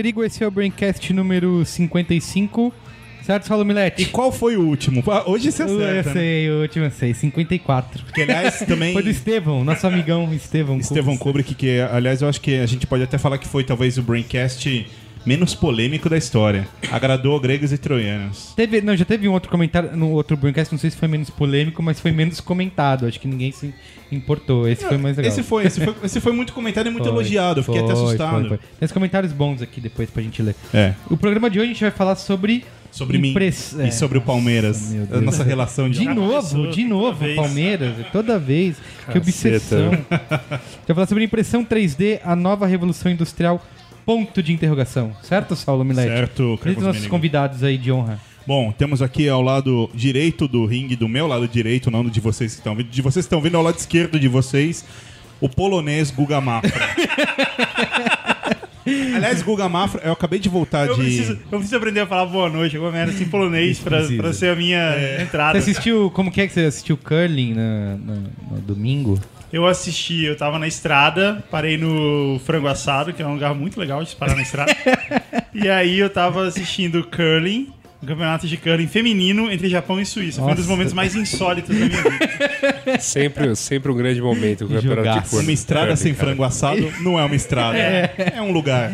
Sou o Carlos Merigo, esse é o Braincast número 55. Certo, Saulo Milete? E qual foi o último? Ah, Hoje você Eu acerta, né? sei, o último eu sei, 54. Que, aliás, também... Foi do Estevão, nosso amigão Estevão. Estevão Kubrick. Kubrick, que, aliás, eu acho que a gente pode até falar que foi talvez o Braincast menos polêmico da história. Agradou gregos e troianos. Teve, não, já teve um outro comentário no outro Braincast, não sei se foi menos polêmico, mas foi menos comentado. Acho que ninguém se importou. Esse foi mais legal. Esse foi, esse foi, esse foi muito comentado e muito Foi, elogiado. Eu fiquei até foi, assustado. foi, foi. Tem uns comentários bons aqui depois pra gente ler. É. O programa de hoje a gente vai falar sobre. Sobre mim impress- e sobre o Palmeiras. A nossa relação de... De novo, começou, de novo, toda vez. Palmeiras, toda vez. Que obsessão. Já falar sobre impressão 3D, a nova revolução industrial, ponto de interrogação. Certo, Saulo Milete? Certo, Carlos os nossos convidados aí de honra? Bom, temos aqui ao lado direito do ringue, do meu lado direito, não do de vocês que estão vindo. De vocês que estão vindo ao lado esquerdo de vocês, o polonês Guga Mafra. Aliás, Guga Mafra, eu acabei de voltar Eu de. preciso, eu preciso aprender a falar boa noite, alguma merda assim em polonês pra, Precisa. pra ser a minha Você entrada. assistiu, como que é que você assistiu curling na- na- no domingo? Eu assisti, eu tava na estrada, parei no Frango Assado, que é um lugar muito legal de se parar na estrada. e aí eu tava assistindo curling, um campeonato de curling feminino entre Japão e Suíça. Foi um dos Nossa. momentos mais insólitos da minha vida. Sempre, sempre um grande momento com o campeonato Jogaço. de curling. Uma estrada Curling, sem cara. frango assado não é uma estrada. É, um lugar.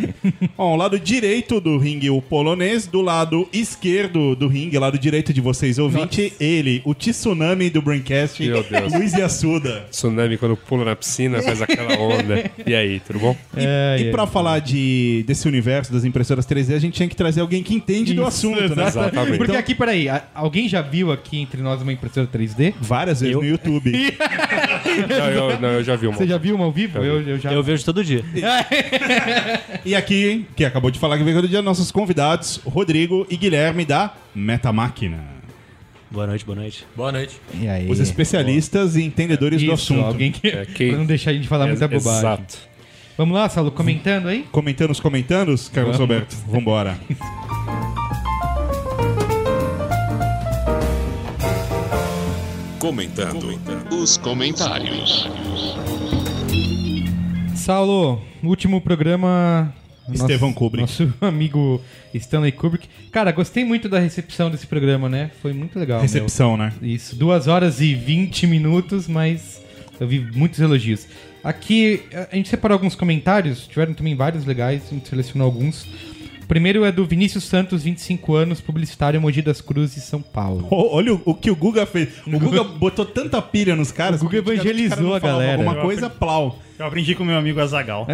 Bom, lado direito do ringue, o polonês. Do lado esquerdo do ringue, lado direito de vocês, ouvinte, ele, o tsunami do Braincast, Meu Deus. Luiz Yassuda. Tsunami quando pula na piscina, faz aquela onda. E aí, tudo bom? E, É, e é. pra falar de, desse universo das impressoras 3D, a gente tinha que trazer alguém que entende do Isso, assunto, né? Exatamente. Porque Então- aqui, peraí, alguém já viu aqui entre nós uma impressora 3D? Várias vezes no YouTube. Não, eu, não, eu já vi uma. Você já viu uma ao vivo? Eu, eu já. Eu vejo todo dia. E aqui, que acabou de falar que veio do dia, nossos convidados, Rodrigo e Guilherme da Metamáquina. Boa noite, boa noite. Boa noite. E aí? Os especialistas e entendedores do Isso, assunto. alguém que. É, quem- Pra não deixar a gente falar muita É, bobagem. Exato. Vamos lá, Saulo, comentando aí? Comentando os comentandos, Carlos Vamos. Roberto? Vambora. Comentando os comentários. Saulo, último programa. Estevão nosso, Kubrick. Nosso amigo Stanley Kubrick. Cara, gostei muito da recepção desse programa, né? Foi muito legal. Recepção, né? meu. Isso, 2 horas e 20 minutos, mas eu vi muitos elogios. Aqui, a gente separou alguns comentários, tiveram também vários legais, a gente selecionou alguns. O primeiro é do Vinícius Santos, 25 anos, publicitário Mogi das Cruzes, São Paulo. Ô, Olha o, o que o Guga fez. O Guga botou tanta pilha nos caras. O Guga evangelizou o a galera. Alguma coisa, plau. Eu aprendi com meu amigo Azagal.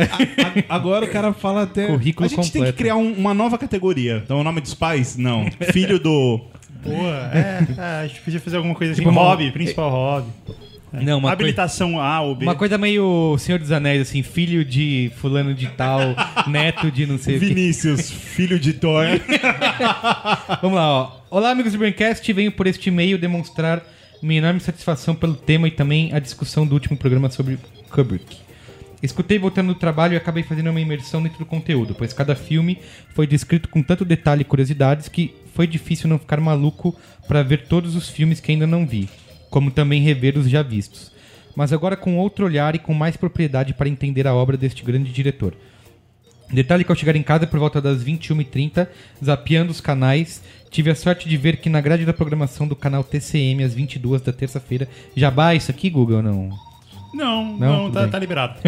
A- agora o cara fala até. Currículo a gente tem que completo. criar um- uma nova categoria. Então, o nome dos pais? Não. Filho do. Boa, é, é, a gente podia fazer alguma coisa assim. Tipo uma- hobby, principal hobby. Não, uma, coi- Habilitação A ou B. uma coisa meio Senhor dos Anéis, assim, filho de fulano de tal, neto de não sei o que. Vinícius, filho de Thor. Vamos lá, ó. Olá, amigos do Braincast. Venho por este e-mail demonstrar minha enorme satisfação pelo tema e também a discussão do último programa sobre Kubrick. Escutei voltando do trabalho e acabei fazendo uma imersão dentro do conteúdo, pois cada filme foi descrito com tanto detalhe e curiosidades que foi difícil não ficar maluco para ver todos os filmes que ainda não vi, como também rever os já vistos. Mas agora com outro olhar e com mais propriedade para entender a obra deste grande diretor. Detalhe que ao chegar em casa por volta das 21h30, zapeando os canais, tive a sorte de ver que na grade da programação do canal TCM, às 22 da terça-feira, jabá isso aqui, Google, não? Não, Não? não, tá, tá liberado.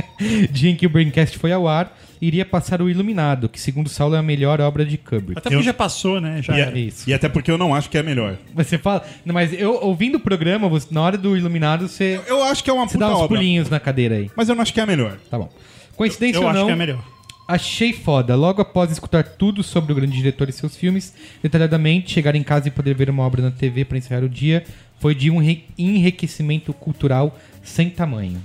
dia em que o Braincast foi ao ar, iria passar o Iluminado, que segundo Saulo é a melhor obra de Kubrick. Até porque já passou, né? Já E, é- isso. e até porque eu não acho que é melhor. Você fala. Não, mas eu ouvindo o programa, você- na hora do Iluminado, você, Eu acho que é uma você puta dá uns obra. pulinhos na cadeira aí. Mas eu não acho que é a melhor. Tá bom. Coincidência Eu ou acho não, que é melhor. achei foda. Logo após escutar tudo sobre o grande diretor e seus filmes, detalhadamente, chegar em casa e poder ver uma obra na TV para encerrar o dia foi de um enriquecimento cultural sem tamanho.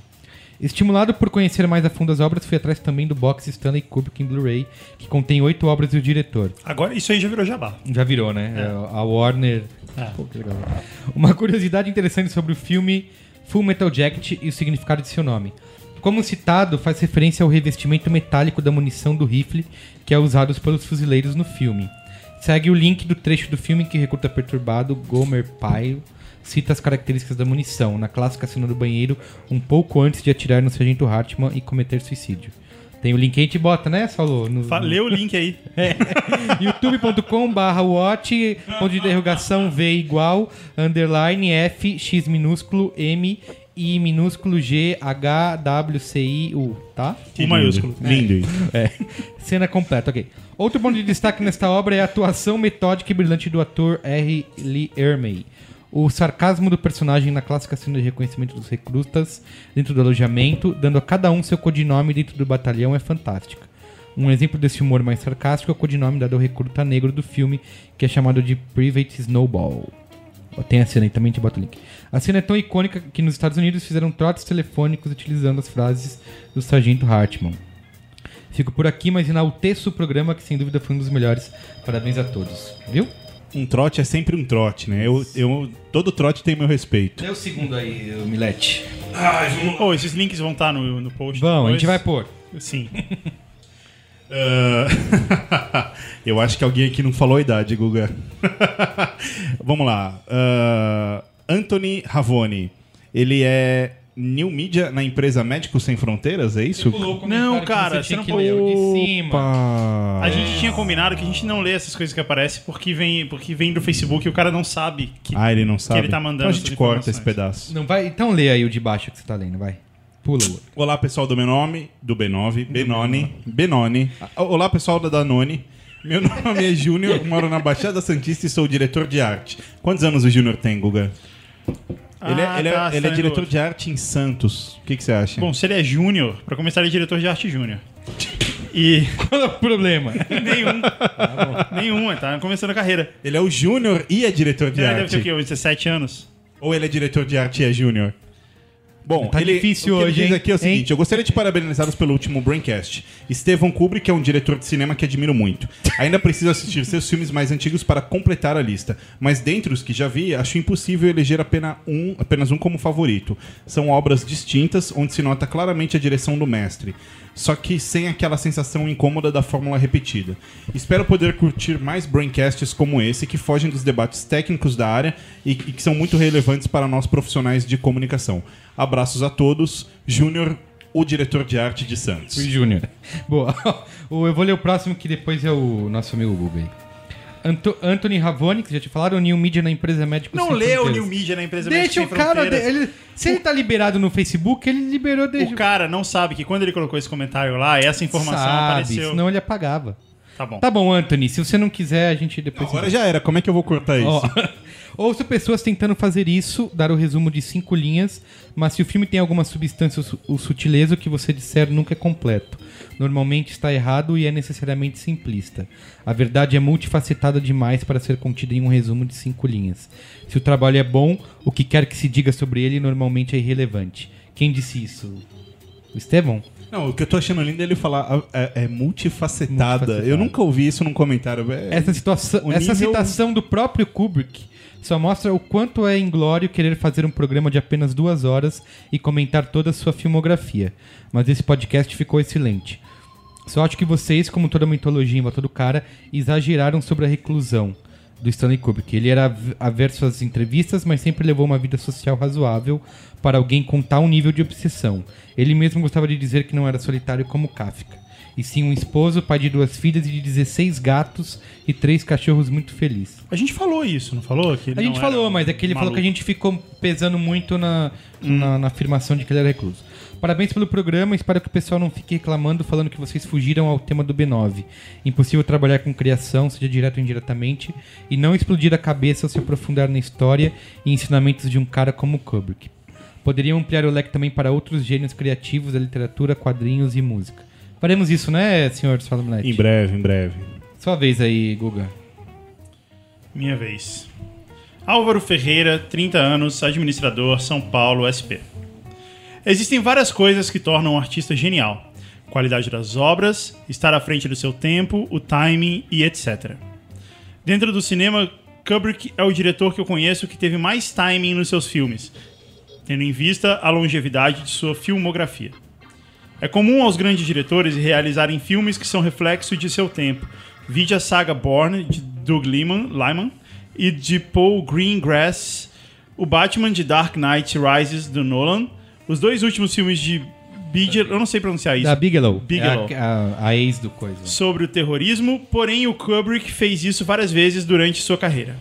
Estimulado por conhecer mais a fundo as obras, fui atrás também do box Stanley Kubrick em Blu-ray, que contém oito obras do diretor. Agora isso aí já virou jabá. Já virou, né? A Warner. É. Pô, que legal. Uma curiosidade interessante sobre o filme Full Metal Jacket e o significado de seu nome. Como citado, faz referência ao revestimento metálico da munição do rifle que é usado pelos fuzileiros no filme. Segue o link do trecho do filme que o recruta perturbado Gomer Pyle cita as características da munição na clássica cena do banheiro um pouco antes de atirar no Sargento Hartman e cometer suicídio. Tem o link aí, a gente bota, né, Saulo? No- Lê o link aí. youtube.com barra watch, ponto de interrogação V igual, underline F, X minúsculo, M, I minúsculo, G, H, W, C, I, U, tá? O maiúsculo. Lindo isso. É. Cena completa, ok. Outro ponto de destaque nesta obra é a atuação metódica e brilhante do ator R. Lee Ermey. O sarcasmo do personagem na clássica cena de reconhecimento dos recrutas dentro do alojamento, dando a cada um seu codinome dentro do batalhão, é fantástica. Um exemplo desse humor mais sarcástico é o codinome dado ao recruta negro do filme, que é chamado de Private Snowball. Tem a cena aí também, te bota o link. A cena é tão icônica que nos Estados Unidos fizeram trotes telefônicos utilizando as frases do Sargento Hartman. Fico por aqui, mas enalteço o programa que sem dúvida foi um dos melhores. Parabéns a todos. Viu? Um trote é sempre um trote, né? Eu, eu, todo trote tem meu respeito. Dê o segundo aí, Milete. Pô, esses links vão estar no, no post. Bom, a gente vai pôr. Sim. Ah, eu acho que alguém aqui não falou a idade, Guga. Vamos lá. Ah, Anthony Ravoni. Ele é new media na empresa Médicos Sem Fronteiras, é isso? Não, cara, você não que pode- de cima. A gente tinha combinado que a gente não lê essas coisas que aparecem porque vem, porque vem do Facebook e o cara não sabe que. Ah, ele não sabe? ele tá mandando então a gente corta esse pedaço. Não vai, então lê aí o de baixo que você tá lendo, vai. Pula o outro. Olá, pessoal do meu nome, do B9, Benoni, Benoni. Olá, pessoal da Danone. Meu nome é Júnior, moro na Baixada Santista e sou diretor de arte. Quantos anos o Júnior tem, Guga? Ele é, Ah, ele é- tá, ele é saindo diretor outro. de arte em Santos. O que, que você acha? Bom, se ele é júnior, pra começar, ele é diretor de arte júnior. E. Qual é o problema? Nenhum. Nenhum, ele tá começando a carreira. ele é o Júnior e é diretor de Ele deve arte. ter o quê? Uns 17 anos? Ou ele é diretor de arte e é Júnior? Bom, Tá ele, difícil o que hoje, ele diz aqui é o seguinte: Hein? eu gostaria de parabenizá-los pelo último Braincast. Estevão Kubrick é um diretor de cinema que admiro muito. Ainda preciso assistir seus filmes mais antigos para completar a lista. Mas dentre os que já vi, acho impossível eleger apenas um, apenas um como favorito. São obras distintas, onde se nota claramente a direção do mestre. Só que sem aquela sensação incômoda da fórmula repetida. Espero poder curtir mais braincasts como esse, que fogem dos debates técnicos da área e, que são muito relevantes para nós profissionais de comunicação. Abraços a todos. Júnior, o diretor de arte de Santos. O Júnior. Boa. Eu vou ler o próximo que depois é o nosso amigo Google. Anto- Anthony Ravoni, que já te falaram, New Media na empresa Médicos Não Sem lê o. New Media na empresa Deixa o Sem cara. Fronteiras. ele- se ele tá liberado no Facebook, ele liberou desde O cara não sabe que quando ele colocou esse comentário lá, essa informação Sabe, apareceu. senão ele apagava. Tá bom. Tá bom, Anthony, se você não quiser, a gente depois... Agora já era, como é que eu vou cortar isso? Ó, Ouço pessoas tentando fazer isso, dar o resumo de cinco linhas, mas se o filme tem alguma substância ou su- ou sutileza, o que você disser nunca é completo. Normalmente está errado e é necessariamente simplista. A verdade é multifacetada demais para ser contida em um resumo de cinco linhas. Se o trabalho é bom, o que quer que se diga sobre ele normalmente é irrelevante. Quem disse isso? O Estevão? Não, o que eu tô achando lindo é ele falar ah, é, é multifacetada. Multifacetada. Eu nunca ouvi isso num comentário. É- Essa, situação, o essa nível- citação do próprio Kubrick só mostra o quanto é inglório querer fazer um programa de apenas duas horas e comentar toda a sua filmografia. Mas esse podcast ficou excelente. Só acho que vocês, como toda a mitologia em volta do cara, exageraram sobre a reclusão do Stanley Kubrick. Ele era av- averso às entrevistas, mas sempre levou uma vida social razoável para alguém com tal nível de obsessão. Ele mesmo gostava de dizer que não era solitário como Kafka. e sim um esposo, pai de duas filhas e de 16 gatos e três cachorros muito feliz. A gente falou isso, não falou? Que A gente falou, mas é que ele falou maluco. que a gente ficou pesando muito na, na, na afirmação de que ele era recluso. Parabéns pelo programa, espero que o pessoal não fique reclamando falando que vocês fugiram ao tema do B9. Impossível trabalhar com criação, seja direto ou indiretamente, e não explodir a cabeça ao se aprofundar na história e ensinamentos de um cara como Kubrick. Poderiam ampliar o leque também para outros gênios criativos da literatura, quadrinhos e música. Faremos isso, né, senhor Salomete? Em breve, em breve. Sua vez aí, Guga. Minha vez. Álvaro Ferreira, 30 anos, administrador, São Paulo, SP. Existem várias coisas que tornam um artista genial. Qualidade das obras, estar à frente do seu tempo, o timing e etc. Dentro do cinema, Kubrick é o diretor que eu conheço que teve mais timing nos seus filmes, tendo em vista a longevidade de sua filmografia. É comum aos grandes diretores realizarem filmes que são reflexo de seu tempo. Vide a saga Born, de Doug Liman, Lyman, e de Paul Greengrass, o Batman de Dark Knight Rises, do Nolan, os dois últimos filmes de Bigelow, eu não sei pronunciar isso, Da Bigelow. Bigelow. É a, a- a ex do coisa. sobre o terrorismo, porém o Kubrick fez isso várias vezes durante sua carreira.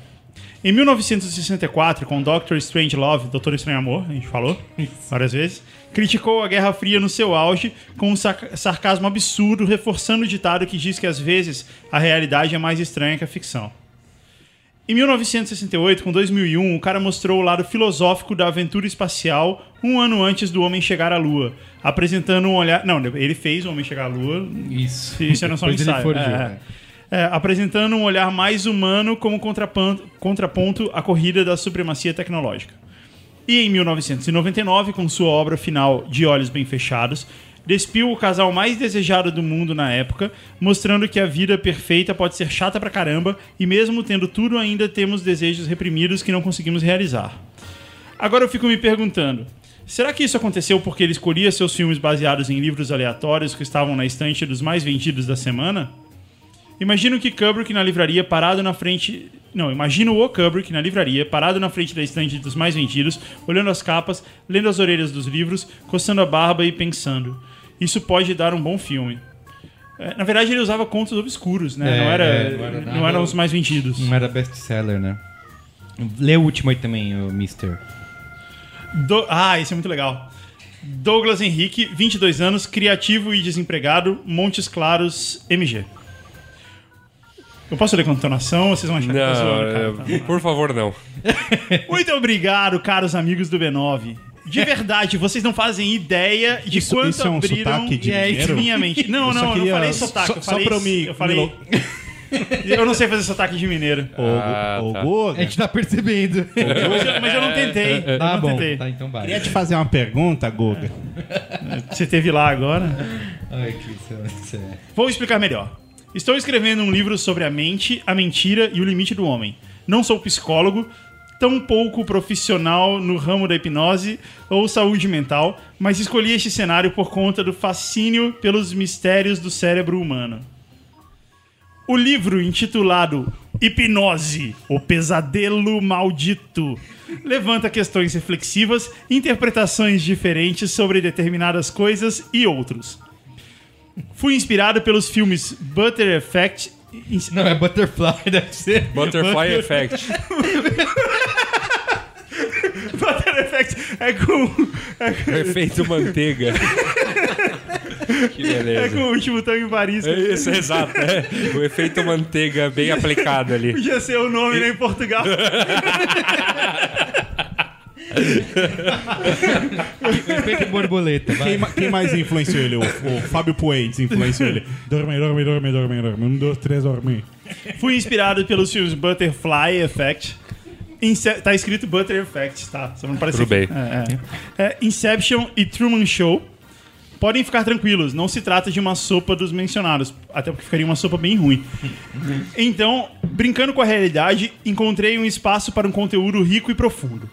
Em 1964, com Doctor Strange Love, Doutor Estranho Amor, a gente falou várias vezes, criticou a Guerra Fria no seu auge com um sarcasmo absurdo, reforçando o ditado que diz que às vezes a realidade é mais estranha que a ficção. Em 1968, com 2001, o cara mostrou o lado filosófico da aventura espacial um ano antes do homem chegar à Lua, apresentando um olhar. Não, ele fez o homem chegar à Lua. Isso. Isso era só um ensaio. forjou, É, né? é, apresentando um olhar mais humano como contraponto, contraponto à corrida da supremacia tecnológica. E em 1999, com sua obra final De Olhos Bem Fechados, despiu o casal mais desejado do mundo na época, mostrando que a vida perfeita pode ser chata pra caramba e mesmo tendo tudo ainda temos desejos reprimidos que não conseguimos realizar. Agora eu fico me perguntando, será que isso aconteceu porque ele escolhia seus filmes baseados em livros aleatórios que estavam na estante dos mais vendidos da semana? Imagino que Kubrick na livraria parado na frente. Não, imagino o Kubrick na livraria, parado na frente da estante dos mais vendidos, olhando as capas, lendo as orelhas dos livros, coçando a barba e pensando: Isso pode dar um bom filme. É, na verdade, ele usava contos obscuros, né? É, não, era, é, não era não eram os mais vendidos. Não era best-seller, né? Lê o último aí também, o Mister. Do- Ah, esse é muito legal. Douglas Henrique, 22 anos, criativo e desempregado, Montes Claros, MG. Eu posso ler com entonação vocês vão achar que eu tô zoando, cara? Não, Tá. é, por favor, não. Muito obrigado, caros amigos do B9. De verdade, vocês não fazem ideia de Isso- quanto isso é um abriram sotaque de é, minha mente. Não, Eu só não, eu não queria- falei sotaque. só- eu só falei, pra eu me- eu falei. me eu não sei fazer sotaque de mineiro. Ô, Ah, ô, tá. Guga, A gente tá percebendo. Mas eu, mas eu não tentei. eu Tá não bom. tentei. Tá, então vai. queria te fazer uma pergunta, Guga. Você teve lá agora. Ai, que isso é. Vou explicar melhor. Estou escrevendo um livro sobre a mente, a mentira e o limite do homem. Não sou psicólogo, tão pouco profissional no ramo da hipnose ou saúde mental, mas escolhi este cenário por conta do fascínio pelos mistérios do cérebro humano. O livro intitulado Hipnose, o pesadelo maldito, levanta questões reflexivas, interpretações diferentes sobre determinadas coisas e outros. Fui inspirado pelos filmes Butter Effect. Não, é Butterfly, deve ser. Butterfly. Butter Effect é com, é com, Efeito manteiga. que é beleza. com o último tango em Paris. É isso, exato. É. O efeito manteiga bem aplicado ali. Podia ser o nome né, em Portugal. Efeito borboleta. Quem, quem mais influenciou ele? O, o Fábio Puentes influenciou ele. Dorme, dorme, dorme, dorme, dorme. Um, dois, três, dorme. Fui inspirado pelos filmes Butterfly Effect. Ince tá escrito Butter Effect, tá? Só não parece Tudo bem. É, é. É, Inception e Truman Show. Podem ficar tranquilos, não se trata de uma sopa dos mencionados, até porque ficaria uma sopa bem ruim. Então, brincando com a realidade, encontrei um espaço para um conteúdo rico e profundo.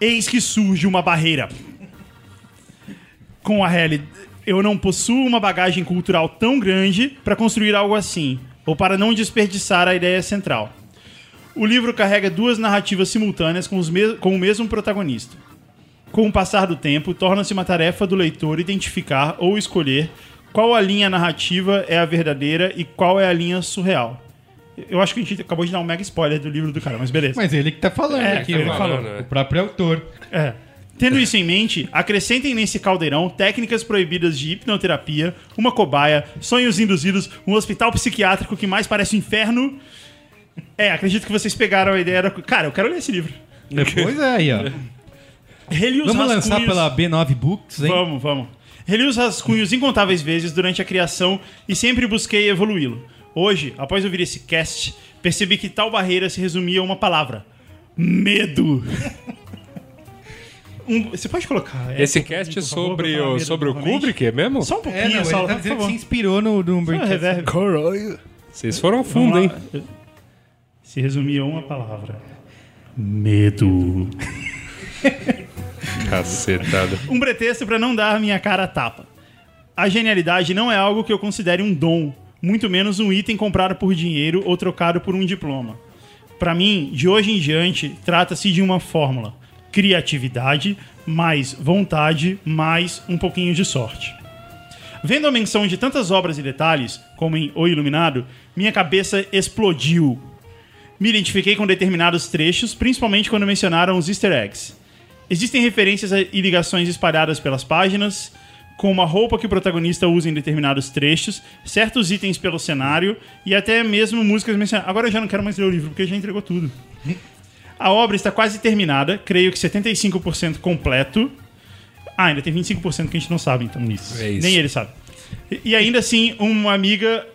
Eis que surge uma barreira. Com a realidade. Eu não possuo uma bagagem cultural tão grande para construir algo assim, ou para não desperdiçar a ideia central. O livro carrega duas narrativas simultâneas com, com o mesmo protagonista. Com o passar do tempo, torna-se uma tarefa do leitor identificar ou escolher Qual a linha narrativa é a verdadeira e qual é a linha surreal? Eu acho que a gente acabou de dar um mega spoiler do livro do cara, mas beleza. Mas ele que tá falando É, aqui, ele ó. falou. né? o próprio autor. É. Tendo isso em mente, acrescentem nesse caldeirão técnicas proibidas de hipnoterapia, uma cobaia, sonhos induzidos, um hospital psiquiátrico que mais parece um inferno. É, acredito que vocês pegaram a ideia da. Cara, eu quero ler esse livro. Depois é aí, ó. Reli os Vamos lançar pela B9 Books, hein? Vamos, vamos. Reli os rascunhos incontáveis vezes durante a criação e sempre busquei evoluí-lo. Hoje, após ouvir esse cast, percebi que tal barreira se resumia a uma palavra: medo. Um- você pode colocar. Esse é, cast por favor, sobre, falar o, sobre o? Kubrick, é mesmo? Só um É, pouquinho, não, só, ele tá favor. se inspirou no, no um reverb. Vocês foram fundo, hein? Se resumia a uma palavra: medo. Cacetada. Um pretexto para não dar minha cara a tapa. A genialidade não é algo que eu considere um dom, muito menos um item comprado por dinheiro ou trocado por um diploma. Para mim, de hoje em diante, trata-se de uma fórmula: criatividade mais vontade mais um pouquinho de sorte. Vendo a menção de tantas obras e detalhes, como em O Iluminado, minha cabeça explodiu. Me identifiquei com determinados trechos, principalmente quando mencionaram os easter eggs. Existem referências e ligações espalhadas pelas páginas, como a roupa que o protagonista usa em determinados trechos, certos itens pelo cenário e até mesmo músicas mencionadas. Agora eu já não quero mais ler o livro, porque já entregou tudo. A obra está quase terminada, creio que 75% completo. Ah, ainda tem 25% que a gente não sabe, então isso. É isso. Nem ele sabe. E ainda assim, uma amiga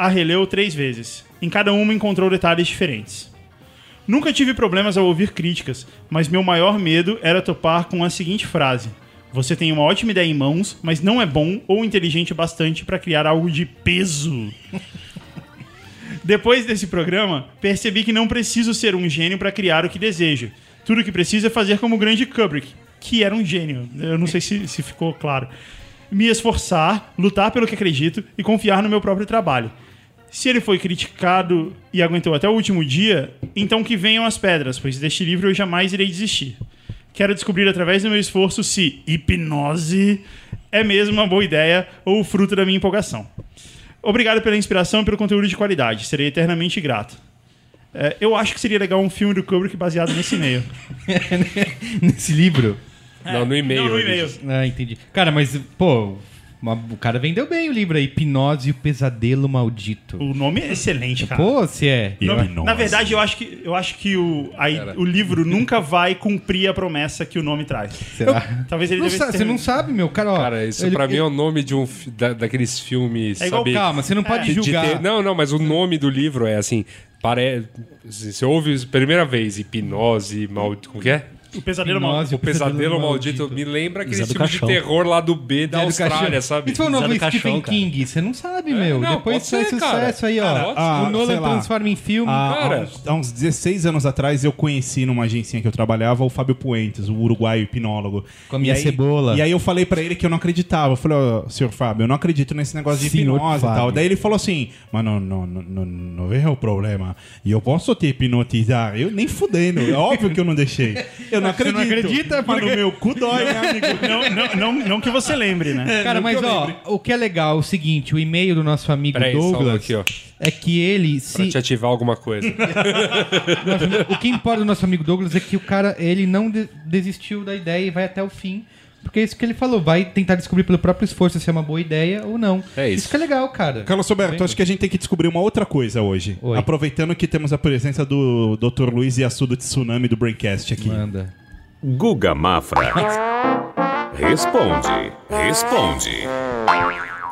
a releu três vezes. Em cada uma encontrou detalhes diferentes. Nunca tive problemas ao ouvir críticas, mas meu maior medo era topar com a seguinte frase: Você tem uma ótima ideia em mãos, mas não é bom ou inteligente o bastante para criar algo de peso. Depois desse programa, percebi que não preciso ser um gênio para criar o que desejo. Tudo que preciso é fazer como o grande Kubrick, que era um gênio. Eu não sei se, se ficou claro. Me esforçar, lutar pelo que acredito e confiar no meu próprio trabalho. Se ele foi criticado e aguentou até o último dia, então que venham as pedras, pois deste livro eu jamais irei desistir. Quero descobrir através do meu esforço se hipnose é mesmo uma boa ideia ou o fruto da minha empolgação. Obrigado pela inspiração e pelo conteúdo de qualidade. Serei eternamente grato. É, eu acho que seria legal um filme do Kubrick baseado nesse e-mail. Nesse livro. Não, no e-mail. Não, no e-mail. Ah, entendi. Cara, mas, pô, uma- o cara vendeu bem o livro aí. Hipnose e o Pesadelo Maldito. O nome é excelente, cara. Pô, se é. Nome- na verdade, eu acho que, eu acho que o, aí, o livro nunca vai cumprir a promessa que o nome traz. Será? Talvez ele Não devesse sa- ter- você não sabe, meu. Cara, ó, Cara, isso ele- pra mim ele- é o nome de um da- daqueles filmes. É igual sabe? Calma, você não pode De- de julgar. ter- não, não, mas o nome do livro é assim. Pare... Você ouve a primeira vez, hipnose, mal... como que é? O pesadelo Hipnose. mal. O Pesadelo Maldito. Me lembra aquele filme de terror lá do B da Zé Austrália, sabe? Isso foi o novo Stephen Caixão, cara. King. Você não sabe, meu. não, Depois faz ser, cara. sucesso aí, ó. Cara, ah, o Nolan transforma em filme. Há, há Cara. uns, há uns 16 anos atrás eu conheci numa agência que eu trabalhava o Fábio Puentes, o uruguaio hipnólogo. Com a minha E aí- cebola. E aí eu falei pra ele que eu não acreditava. Eu falei, ó, senhor Fábio, eu não acredito nesse negócio de Senhor hipnose e tal. Fábio. Daí ele falou assim, mas não, não, não, não, não veja o problema. E eu posso te hipnotizar. Eu nem fudendo. É óbvio que eu não deixei. Eu não Você acredito. não acredita? Mas no meu cu dói, né, amigo? Não, não, não, não que você lembre, né? Cara, mas ó, o que é legal é o seguinte: o e-mail do nosso amigo Peraí, Douglas aqui, ó. é que ele Pra se. te ativar alguma coisa. o que importa do nosso amigo Douglas é que o cara, ele não de- desistiu da ideia e vai até o fim. Porque é isso que ele falou, vai tentar descobrir pelo próprio esforço se é uma boa ideia ou não. É isso. que é legal, cara. Carlos Roberto, acho que a gente tem que descobrir uma outra coisa hoje. Oi. Aproveitando que temos a presença do Dr. Luiz Yasu do Tsunami do Braincast aqui. Manda. Guga Mafra. Responde, responde.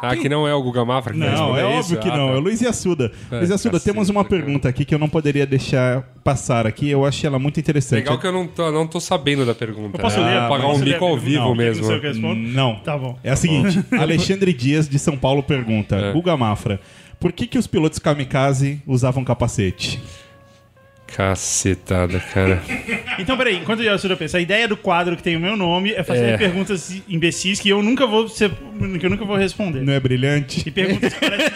Ah, que não é o Guga Mafra que vai Não, responder é isso? óbvio que Ah, não. tá. É o Luiz Assuda. É, Luiz Assuda, cacete, temos uma cara. pergunta aqui que eu não poderia deixar passar aqui. Eu achei ela muito interessante. Legal que eu não tô, não tô sabendo da pergunta. Eu posso É, ler? Pagar Posso um ler mico ao vivo Não, mesmo. Não sei o? Não. Tá bom. É a seguinte: Alexandre Dias de São Paulo pergunta: É. Guga Mafra, por que, que os pilotos kamikaze usavam capacete? Cacetada, cara. Então, peraí, enquanto o Yasuda pensa, a ideia do quadro que tem o meu nome é fazer É. perguntas imbecis que eu nunca vou ser, que eu nunca vou responder. Não é brilhante? E perguntas que parecem,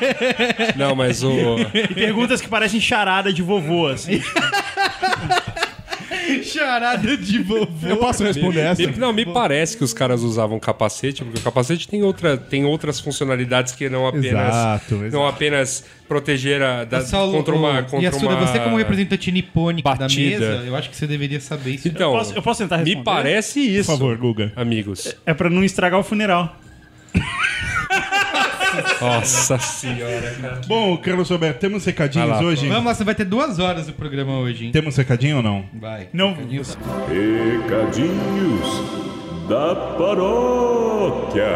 Não, mas o. e perguntas que parecem charada de vovô, assim. Charada de vovô. Eu posso responder essa? Me- não, me parece que os caras usavam capacete, porque o capacete tem, outra, tem outras funcionalidades que não apenas, Exato, não exato. apenas proteger a, da, Saulo, contra uma. Contra Yasuda, uma você como representante nipônica da batida. mesa, eu acho que você deveria saber isso. Então, Eu posso- eu posso tentar me responder? parece isso. Por favor, Guga. Amigos. É pra não estragar o funeral. Nossa senhora, cara. Bom, Carlos Roberto, temos recadinhos lá. hoje? Vamos lá, você vai ter duas horas do programa hoje, hein? Temos recadinho ou não? Vai. Não, Recadinhos da paróquia.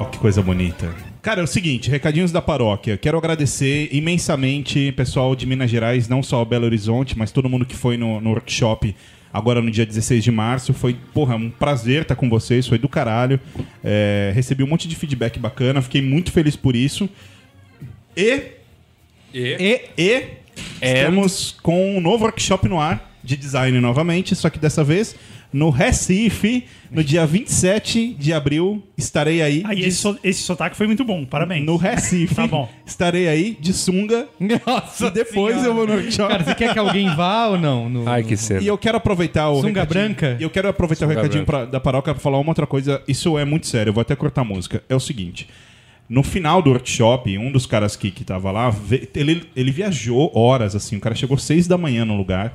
Ó, que coisa bonita. Cara, é o seguinte, recadinhos da paróquia. Quero agradecer imensamente pessoal de Minas Gerais, não só o Belo Horizonte, mas todo mundo que foi no, no workshop agora no dia 16 de março. Foi, porra, um prazer estar com vocês, foi do caralho. É, recebi um monte de feedback bacana, fiquei muito feliz por isso. E E, E estamos com um novo workshop no ar de design novamente, só que dessa vez no Recife, no dia 27 de abril, estarei aí. Aí de- esse, so- esse sotaque foi muito bom, parabéns. No Recife. Tá bom. Estarei aí de sunga. Nossa E depois Senhora. eu vou no workshop. Cara, você quer que alguém vá ou não? No- Ai, que cena. E eu quero aproveitar o. Sunga recadinho- branca? E eu quero aproveitar o Sunga recadinho branca. pra- da paróquia pra falar uma outra coisa. Isso é muito sério, eu vou até cortar a música. É o seguinte. No final do workshop, um dos caras que, que tava lá, ele, ele viajou horas, assim. O cara chegou seis da manhã no lugar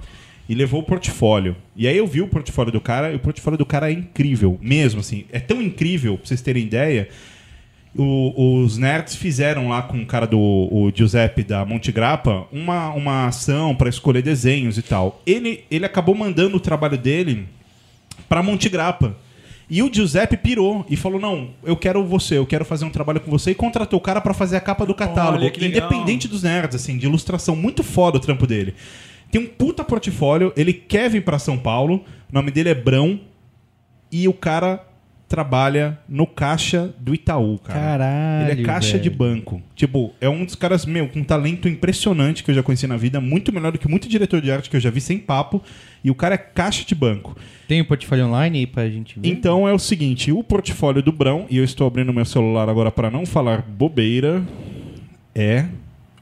e levou o portfólio. E aí eu vi o portfólio do cara, e o portfólio do cara é incrível, mesmo, assim. É tão incrível, pra vocês terem ideia, o- os nerds fizeram lá com o cara do o Giuseppe da Monte Grappa uma, uma ação para escolher desenhos e tal. Ele, ele acabou mandando o trabalho dele para Monte Grappa. E o Giuseppe pirou e falou: Não, eu quero você, eu quero fazer um trabalho com você. E contratou o cara para fazer a capa do catálogo. Olha. Independente dos nerds, assim, de ilustração. Muito foda o trampo dele. Tem um puta portfólio, ele quer vir pra São Paulo, o nome dele é Brão, e o cara trabalha no caixa do Itaú, cara. Caralho, Ele é caixa velho. de banco. Tipo, é um dos caras, meu, com um talento impressionante que eu já conheci na vida, muito melhor do que muito diretor de arte que eu já vi sem papo, e o cara é caixa de banco. Tem o portfólio online aí pra gente ver? Então é o seguinte, o portfólio do Brão, e eu estou abrindo meu celular agora para não falar bobeira, é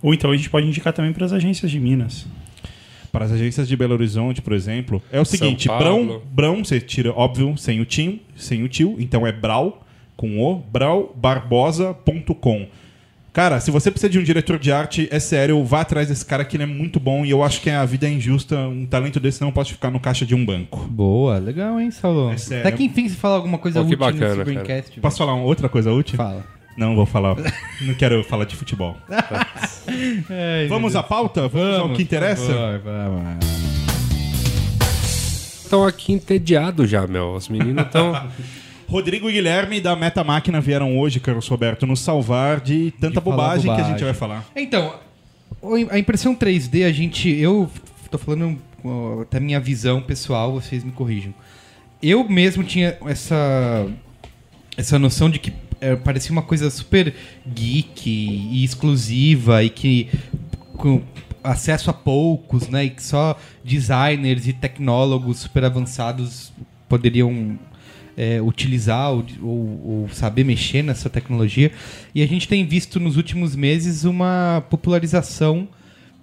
Ou então a gente pode indicar também para as agências de Minas. Para as agências de Belo Horizonte, por exemplo, é o seguinte. Brão, Brão, você tira, óbvio, sem o tio, sem o tio, então é Brau, com o, braubarbosa.com. Cara, se você precisa de um diretor de arte, é sério, vá atrás desse cara que ele é muito bom e eu acho que a vida é injusta, um talento desse não pode ficar no caixa de um banco. Boa, legal, hein, Saulo? É sério. Até que enfim você fala alguma coisa Pô, que útil bacana, nesse. Posso falar uma outra coisa útil? Fala. Não vou falar. não quero falar de futebol. Ai, Vamos à pauta? Vamos, ao que interessa? Deus. Vamos, vamos. Estão aqui entediados já, meu. Os meninos estão. Rodrigo e Guilherme da Meta Máquina vieram hoje, Carlos Roberto, nos salvar de tanta De falar bobagem, que a bobagem. gente vai falar. Então, a impressão 3D, a gente. Eu tô falando até minha visão pessoal, vocês me corrijam. Eu mesmo tinha essa. Essa noção de que é, parecia uma coisa super geek e exclusiva e que com acesso a poucos, né? E que só designers e tecnólogos super avançados poderiam é, utilizar ou, ou- ou saber mexer nessa tecnologia. E a gente tem visto nos últimos meses uma popularização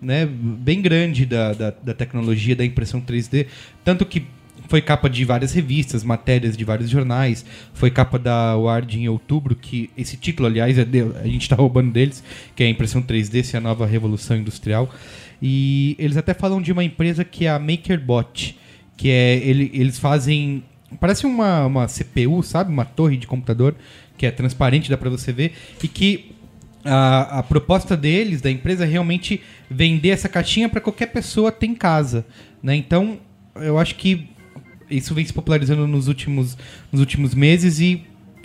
né, bem grande da, da, da tecnologia da impressão 3D. Tanto que foi capa de várias revistas, matérias de vários jornais, foi capa da Ward em outubro, que esse título, aliás, é de- a gente está roubando deles, que é a impressão 3D, se é a nova revolução industrial. E eles até falam de uma empresa que é a MakerBot, que é ele, eles fazem parece uma, uma CPU, sabe, uma torre de computador que é transparente, dá para você ver e que a, a proposta deles, da empresa, é realmente vender essa caixinha para qualquer pessoa ter em casa, né? Então, eu acho que isso vem se popularizando nos últimos, nos últimos meses e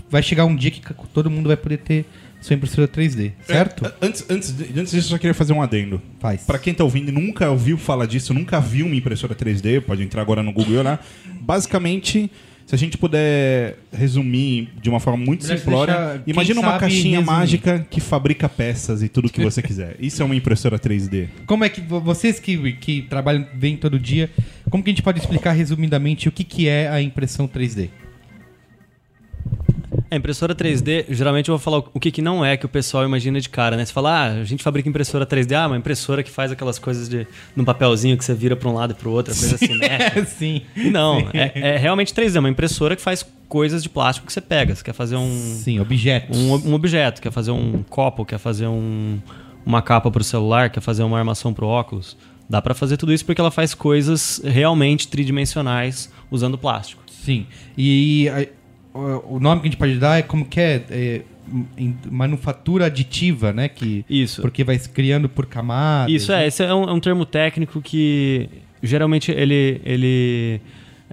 vai chegar um dia que todo mundo vai poder ter sua impressora 3D, certo? É, antes, antes, antes disso, eu só queria fazer um adendo. Faz. Pra quem tá ouvindo e nunca ouviu falar disso, nunca viu uma impressora 3D, pode entrar agora no Google e olhar. Basicamente, se a gente puder resumir de uma forma muito simplória, imagina uma caixinha resumir. mágica que fabrica peças e tudo que você quiser. Isso é uma impressora 3D. Como é que vo- vocês que, que trabalham bem todo dia, como que a gente pode explicar resumidamente o que, que é a impressão 3D? A impressora 3D, geralmente eu vou falar o que, que não é que o pessoal imagina de cara, né? Você fala, ah, a gente fabrica impressora 3D, ah, uma impressora que faz aquelas coisas de num papelzinho que você vira pra um lado e pro outro, a coisa assim, né? Sim. Não, é, é realmente 3D, é uma impressora que faz coisas de plástico que você pega. Você quer fazer um, Sim, objetos. um, um objeto, quer fazer um copo, quer fazer um, uma capa pro celular, quer fazer uma armação pro óculos. Dá pra fazer tudo isso porque ela faz coisas realmente tridimensionais usando plástico. Sim. E a- o nome que a gente pode dar é como que é, é, em- manufatura aditiva, né? Que, Isso. Porque vai se criando por camadas. Isso é, né? esse é um, é um termo técnico que geralmente ele, ele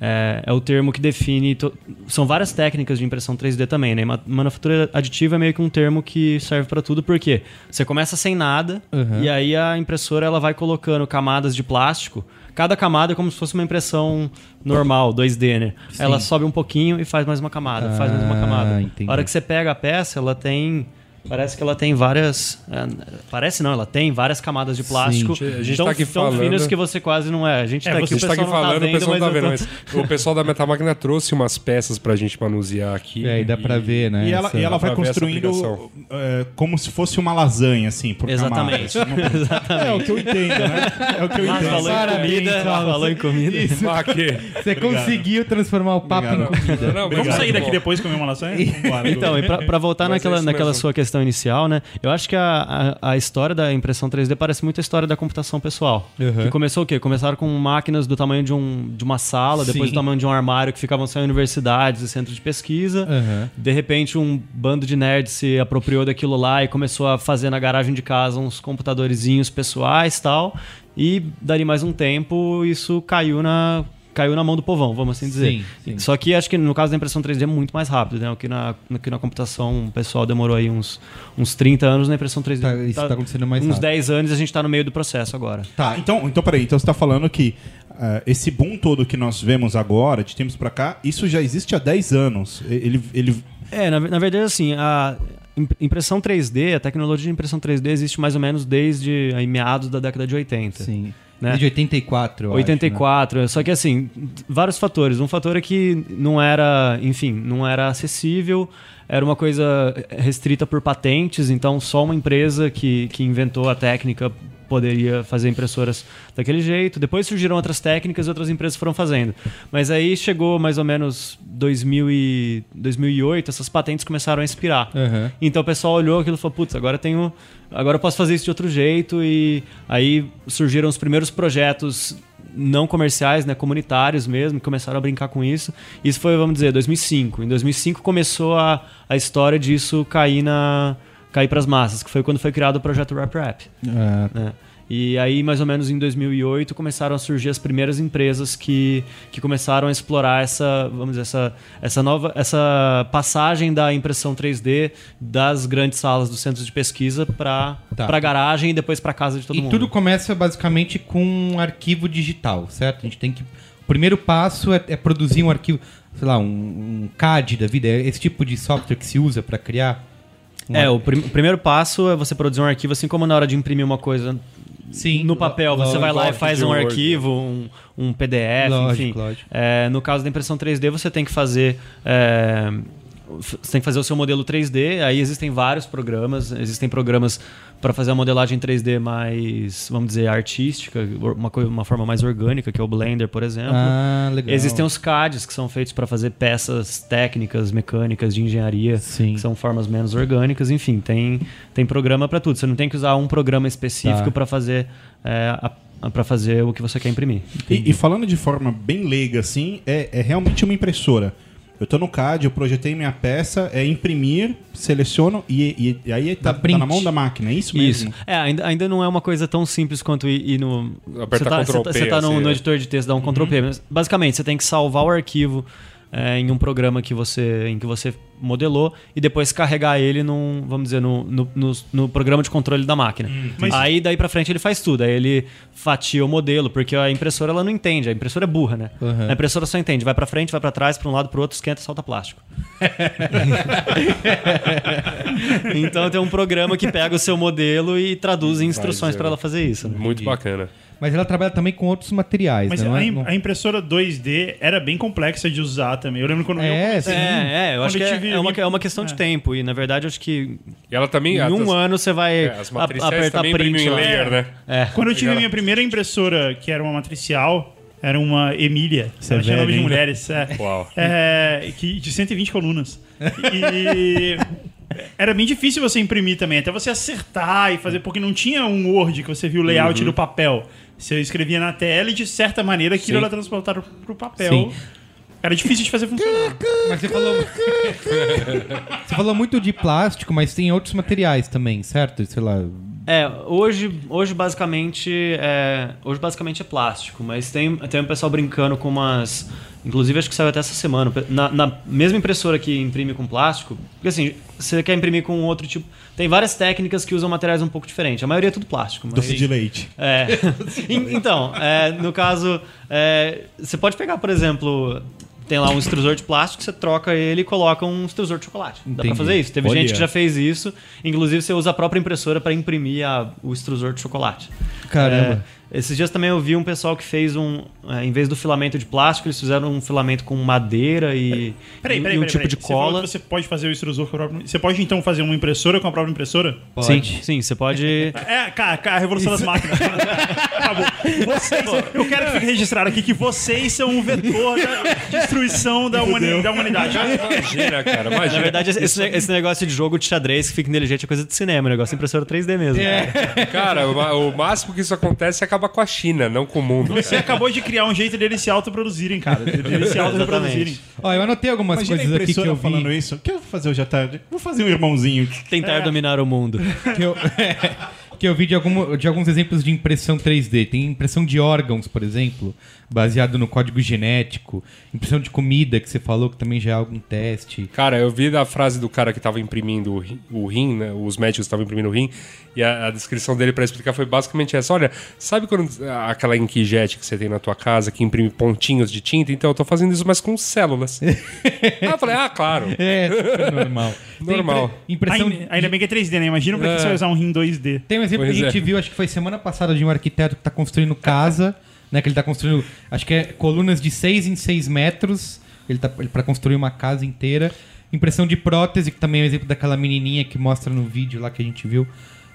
é, é o termo que define. to- São várias técnicas de impressão 3D também, né? Ma- Manufatura aditiva é meio que um termo que serve para tudo, porque você começa sem nada Uhum. e aí a impressora ela vai colocando camadas de plástico. Cada camada é como se fosse uma impressão normal, 2D, né? Ela sobe um pouquinho e faz mais uma camada, faz mais uma Ah, camada. entendi. A hora que você pega a peça, ela tem. Parece que ela tem várias. é, parece não, ela tem várias camadas de plástico. Sim, a gente tão, tá aqui tão falando- finas que você quase não é. A gente É, tá você aqui, gente tá aqui pessoal não falando, o pessoal não tá eu vendo, tô- mas o pessoal da Metamáquina trouxe umas peças pra gente manusear aqui. É, e dá pra ver, né? E ela, essa- e ela vai construindo é, como se fosse uma lasanha, assim, por Exatamente. camadas. Exatamente. É o que eu entendo, né? É o que eu entendo. falou em comida, falou em comida. Ah, que- Você conseguiu transformar o papo Obrigado. em comida. Não, Vamos obrigado, sair daqui bom. depois e comer uma lasanha? Então, e pra, pra voltar Mas naquela, isso naquela sua questão inicial, né? Eu acho que a, a, a história da impressão 3D parece muito a história da computação pessoal. Uhum. Que começou o quê? Começaram com máquinas do tamanho de, um, de uma sala, depois Sim. do tamanho de um armário que ficavam só em universidades e centros de pesquisa. Uhum. De repente, um bando de nerds se apropriou daquilo lá e começou a fazer na garagem de casa uns computadorzinhos pessoais e tal. E dali mais um tempo, isso caiu na. Caiu na mão do povão, vamos assim dizer. Sim, sim. Só que acho que no caso da impressão 3D é muito mais rápido, né? O que na, que na computação o pessoal demorou aí uns, uns 30 anos, na impressão 3D. Tá, isso tá acontecendo mais Uns rápido. 10 anos e a gente tá no meio do processo agora. Tá, então, então peraí, então você tá falando que ah, esse boom todo que nós vemos agora, de tempos pra cá, isso já existe há 10 anos. Ele, ele É, na, na verdade, assim, a im- impressão 3D, a tecnologia de impressão 3D existe mais ou menos desde aí, meados da década de 80. Sim. Né? Desde 84, eu acho, né? 84, só que assim, vários fatores. Um fator é que não era, enfim, não era acessível, era uma coisa restrita por patentes, então só uma empresa que, que inventou a técnica poderia fazer impressoras daquele jeito. Depois surgiram outras técnicas e outras empresas foram fazendo. Mas aí chegou mais ou menos 2000 e 2008, essas patentes começaram a expirar. Uhum. Então o pessoal olhou aquilo e falou, putz, agora tenho. Agora eu posso fazer isso de outro jeito. E aí surgiram os primeiros projetos não comerciais, né, comunitários mesmo, que começaram a brincar com isso. Isso foi, vamos dizer, 2005. Em 2005 começou a, a história disso cair na cair para as massas, que foi quando foi criado o projeto Rap Rap. Ah, né? E aí, mais ou menos em 2008, começaram a surgir as primeiras empresas que, que começaram a explorar essa, vamos dizer, essa, essa nova, essa passagem da impressão 3D das grandes salas dos centros de pesquisa para Tá. para garagem e depois para casa de todo e mundo. tudo começa basicamente com um arquivo digital, certo? A gente tem que. O primeiro passo é, é produzir um arquivo, sei lá, um, um CAD da vida, é esse tipo de software que se usa para criar. um É, ar- o, prim- o primeiro passo é você produzir um arquivo, assim como na hora de imprimir uma coisa Sim, no papel. Você vai lá e faz um Word, arquivo, um, um PDF, Lógico, enfim. lógico. É, no caso da impressão 3D, você tem que fazer. é, você tem que fazer o seu modelo 3D. Aí existem vários programas. Existem programas para fazer a modelagem 3D mais, vamos dizer, artística, uma, uma forma mais orgânica, que é o Blender, por exemplo. Ah, legal. Existem os CADs, que são feitos para fazer peças técnicas, mecânicas, de engenharia, Sim. que são formas menos orgânicas. Enfim, tem, tem programa para tudo. Você não tem que usar um programa específico Tá. para fazer, é, para fazer o que você quer imprimir. E, e falando de forma bem leiga, assim, é, é realmente uma impressora. Eu tô no CAD, eu projetei minha peça, é imprimir, seleciono e, e- e aí tá, tá na mão da máquina, é isso Isso. mesmo? É, ainda, ainda não é uma coisa tão simples quanto ir, ir no. Apertar você tá, Ctrl você tá, tá no, assim, no é. editor de texto, dá um Ctrl P. Mas, basicamente, você tem que salvar o arquivo é, em um programa que você, em que você modelou e depois carregar ele num, vamos dizer, no, no, no- no programa de controle da máquina. mas- Aí daí pra frente ele faz tudo. Aí ele fatia o modelo, porque a impressora ela não entende. A impressora é burra, né? Uhum. A impressora só entende. Vai pra frente, vai pra trás, pra um lado, pro outro, esquenta, solta plástico. então tem um programa que pega o seu modelo e traduz em instruções Faz, pra ela fazer isso. né? Muito bacana. Mas ela trabalha também com outros materiais, Mas né? Não a, é- não- a impressora 2D era bem complexa de usar também. Eu lembro quando eu É, comecei- sim. É, é, eu acho que eu é, é uma, é uma questão de é. tempo. E na verdade, eu acho que E ela também. em a- um as- ano você vai é, as apertar também print em layer, né? É. Quando eu tive Legal. minha primeira impressora, que era uma matricial, era uma Emília. Você ela é tinha nome de mulheres. É, Uau. É, que, de 120 colunas. E era bem difícil você imprimir também, até você acertar e fazer, porque não tinha um Word que você viu o layout Uhum. do papel. Você escrevia na tela e de certa maneira aquilo Sim. era transportado pro papel. Sim. Era difícil de fazer funcionar. Mas você falou. você falou muito de plástico, mas tem outros materiais também, certo? Sei lá. É, hoje, hoje basicamente é, hoje basicamente é plástico, mas tem, tem um pessoal brincando com umas, inclusive acho que saiu até essa semana, na, na mesma impressora que imprime com plástico, porque assim, você quer imprimir com outro tipo, tem várias técnicas que usam materiais um pouco diferentes, a maioria é tudo plástico. Mas, Doce de leite. É. En- então, é, no caso, é, você pode pegar, por exemplo, tem lá um extrusor de plástico, você troca ele e coloca um extrusor de chocolate. Dá pra Entendi. fazer isso. Teve Olha. gente que já fez isso. Inclusive, você usa a própria impressora para imprimir a- o extrusor de chocolate. Caramba. É, esses dias também eu vi um pessoal que fez um. é, em vez do filamento de plástico, eles fizeram um filamento com madeira e, Peraí, peraí, e um peraí. tipo peraí. de Você cola. que você pode fazer o extrusor com a própria... Você pode então fazer uma impressora com a própria impressora? Sim, sim, você pode. É, cara, cara, a revolução das máquinas. Acabou. Vocês, eu quero que fique registrado aqui que vocês são o vetor da destruição da, humani- da humanidade. Imagina, cara. Na Imagina. verdade, esse, esse negócio de jogo de xadrez que fica inteligente é coisa de cinema, é um negócio de impressora 3D mesmo. Cara, o, o máximo que isso acontece é acabar com a China, não com o mundo. Você acabou de criar um jeito deles se autoproduzirem, cara. Deles se autoproduzirem. Ó, eu anotei algumas Imagina a coisas aqui que eu vi. falando isso. O que eu vou fazer hoje à tarde? Vou fazer um irmãozinho. Tentar dominar o mundo. que eu, que eu vi de, algum, de alguns exemplos de impressão 3D. Tem impressão de órgãos, por exemplo, baseado no código genético. Impressão de comida, que você falou que também já é algum teste. Cara, eu vi da frase do cara que tava imprimindo o rim, o rim, né? Os médicos estavam imprimindo o rim, e a, a descrição dele pra explicar foi basicamente essa. Olha, sabe quando ah, aquela inkjet que você tem na tua casa que imprime pontinhos de tinta? Então eu tô fazendo isso, mas com células. ah, eu falei, ah, claro. É, super normal. Normal. impre- impressão Ainda, ainda bem que é 3D, né? Imagina pra que É. você vai usar um rim 2D. Tem um exemplo Pois que a gente é. viu, acho que foi semana passada, de um arquiteto que está construindo casa, né? Que ele está construindo, acho que é colunas de 6 em 6 metros. Ele tá para construir uma casa inteira. Impressão de prótese, que também é um exemplo daquela menininha que mostra no vídeo lá que a gente viu,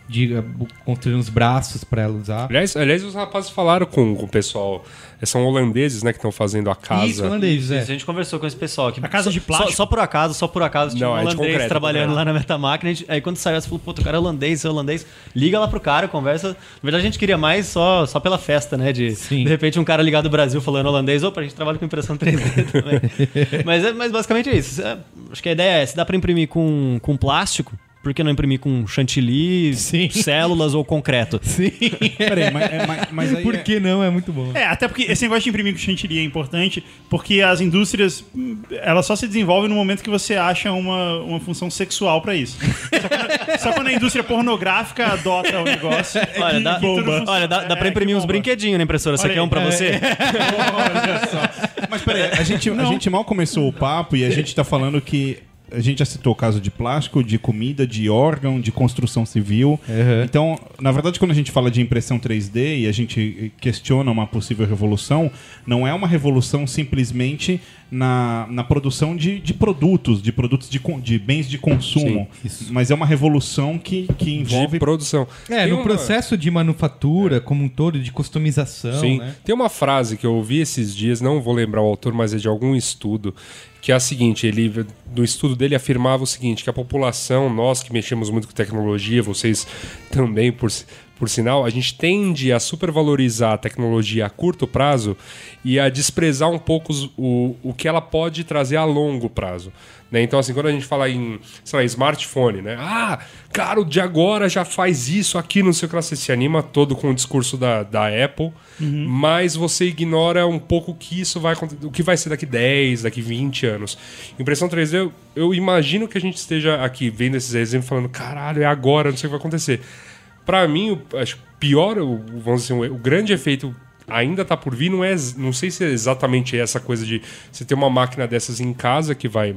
de bu- construir uns braços para ela usar. Aliás, aliás, os rapazes falaram com, com o pessoal. São holandeses, né, que estão fazendo a casa. Isso, holandês, é. A gente conversou com esse pessoal aqui. A casa Só- de plástico? Só, só por acaso, só por acaso, tinha Não, um é de holandês concreto, trabalhando concreto. lá na Metamáquina. Gente- aí quando saiu, você falou, pô, o cara é holandês, é holandês. Liga lá pro cara, conversa. Na verdade, a gente queria mais só, só pela festa, né? De, Sim. de repente, um cara ligado do Brasil falando holandês. Opa, a gente trabalha com impressão 3D também. mas, é, mas basicamente é isso. É, acho que a ideia é, se dá pra imprimir com, com plástico, por que não imprimir com chantilly, Sim. células ou concreto? Sim. Peraí, mas, é, mas, mas aí Por é- que não? É muito bom. É, até porque esse negócio de imprimir com chantilly é importante, porque as indústrias, elas só se desenvolvem no momento que você acha uma, uma função sexual pra isso. Só quando, só quando a indústria pornográfica adota o negócio. é Olha, que- dá, que olha, dá, dá pra É, imprimir uns brinquedinhos na impressora. Você Olha quer aí. um pra você? Olha só. Mas peraí, a gente, a gente mal começou o papo e a gente tá falando que. A gente já citou o caso de plástico, de comida, de órgão, de construção civil. Então, na verdade, quando a gente fala de impressão 3D e a gente questiona uma possível revolução, não é uma revolução simplesmente na, na produção de, de produtos, de produtos de, de bens de consumo. mas é uma revolução que, que De envolve produção. É, Tem no uma- processo de manufatura como um todo, de customização, Sim. né? Tem uma frase que eu ouvi esses dias, não vou lembrar o autor, mas é de algum estudo, que é a seguinte, ele no estudo dele afirmava o seguinte, que a população, nós que mexemos muito com tecnologia, vocês também por por sinal, a gente tende a supervalorizar a tecnologia a curto prazo e a desprezar um pouco os- o, o que ela pode trazer a longo prazo. né? Então, assim, quando a gente fala em, sei lá, smartphone, né? Ah, cara, o de agora já faz isso aqui, não sei o que lá. Você se anima todo com o discurso da, da Apple, mas você ignora um pouco o que isso vai o que vai ser daqui 10, daqui 20 anos. Impressão 3D, eu, eu imagino que a gente esteja aqui vendo esses exemplos falando, caralho, é agora, não sei o que vai acontecer. Pra mim, o- acho pior, o- vamos dizer, o, grande efeito ainda tá por vir, não é, não sei se é exatamente essa coisa de você ter uma máquina dessas em casa que vai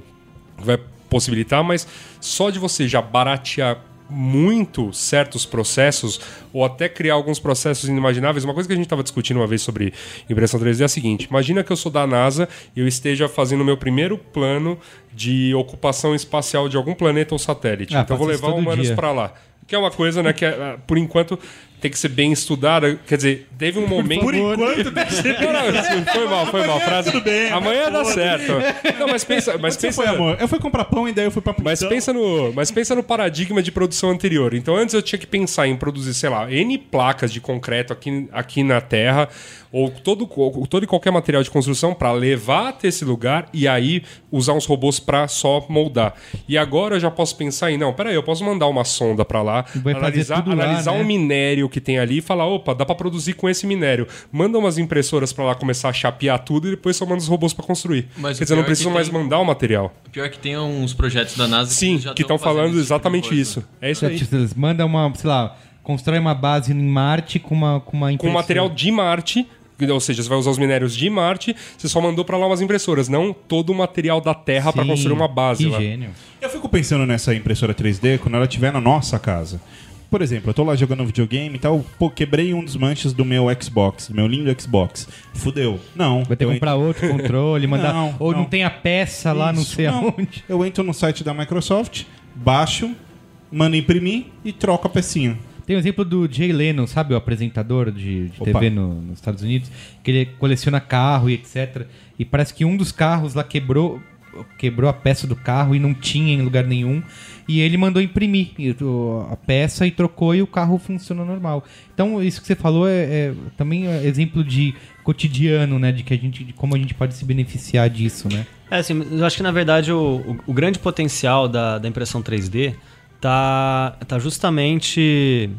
vai possibilitar, mas só de você já baratear muito certos processos ou até criar alguns processos inimagináveis. Uma coisa que a gente estava discutindo uma vez sobre impressão 3D é a seguinte: imagina que eu sou da NASA e eu esteja fazendo o meu primeiro plano de ocupação espacial de algum planeta ou satélite. Ah, então eu vou levar humanos para lá. Que é uma coisa, né, que é, por enquanto tem que ser bem estudada. Quer dizer, teve um momento. Por enquanto, tem que ser Não, não, assim, foi mal, foi mal. Frase... tudo bem, Amanhã dá certo. Não, mas pensa, mas Você pensa, foi, amor? Eu fui comprar pão e daí eu fui pra mas pensa no, mas pensa no paradigma de produção anterior. Então antes eu tinha que pensar em produzir, sei lá, N placas de concreto aqui, aqui na Terra ou todo, ou todo e qualquer material de construção para levar até esse lugar e aí usar uns robôs para só moldar. E agora eu já posso pensar em, não, peraí, eu posso mandar uma sonda para lá, Vai analisar, tudo lá, analisar né? um minério que tem ali e falar, opa, dá para produzir com esse minério. Manda umas impressoras para lá começar a chapear tudo e depois só manda os robôs para construir. Mas Quer dizer, não pior é mais tem- mandar o material. O pior é que tem uns projetos da NASA Sim, que estão falando tipo exatamente isso. É isso aí. Eles mandam uma, sei lá, constrói uma base em Marte com uma com uma Com impressora. material de Marte, ou seja, você vai usar os minérios de Marte, você só mandou para lá umas impressoras, não todo o material da Terra para construir uma base Que lá. gênio. Eu fico pensando nessa impressora 3D quando ela estiver na nossa casa. Por exemplo, eu tô lá jogando videogame e tal, pô, quebrei um dos manches do meu Xbox, do meu lindo Xbox. Fudeu. Não. Vai ter que comprar outro controle, mandar. Não, ou não. não. tem a peça lá, não Isso, sei não. aonde. Eu entro no site da Microsoft, baixo, mando imprimir e troco a pecinha. Tem o exemplo do Jay Leno, sabe, o apresentador de, de. TV no- nos Estados Unidos, que ele coleciona carro e etc. E parece que um dos carros lá quebrou, quebrou a peça do carro e não tinha em lugar nenhum. E ele mandou imprimir a peça e trocou e o carro funcionou normal. Então, isso que você falou é, é também é exemplo de cotidiano, né? De que a gente, de como a gente pode se beneficiar disso, né? É, assim, eu acho que na verdade o, o, o grande potencial da, da impressão 3D tá, tá justamente.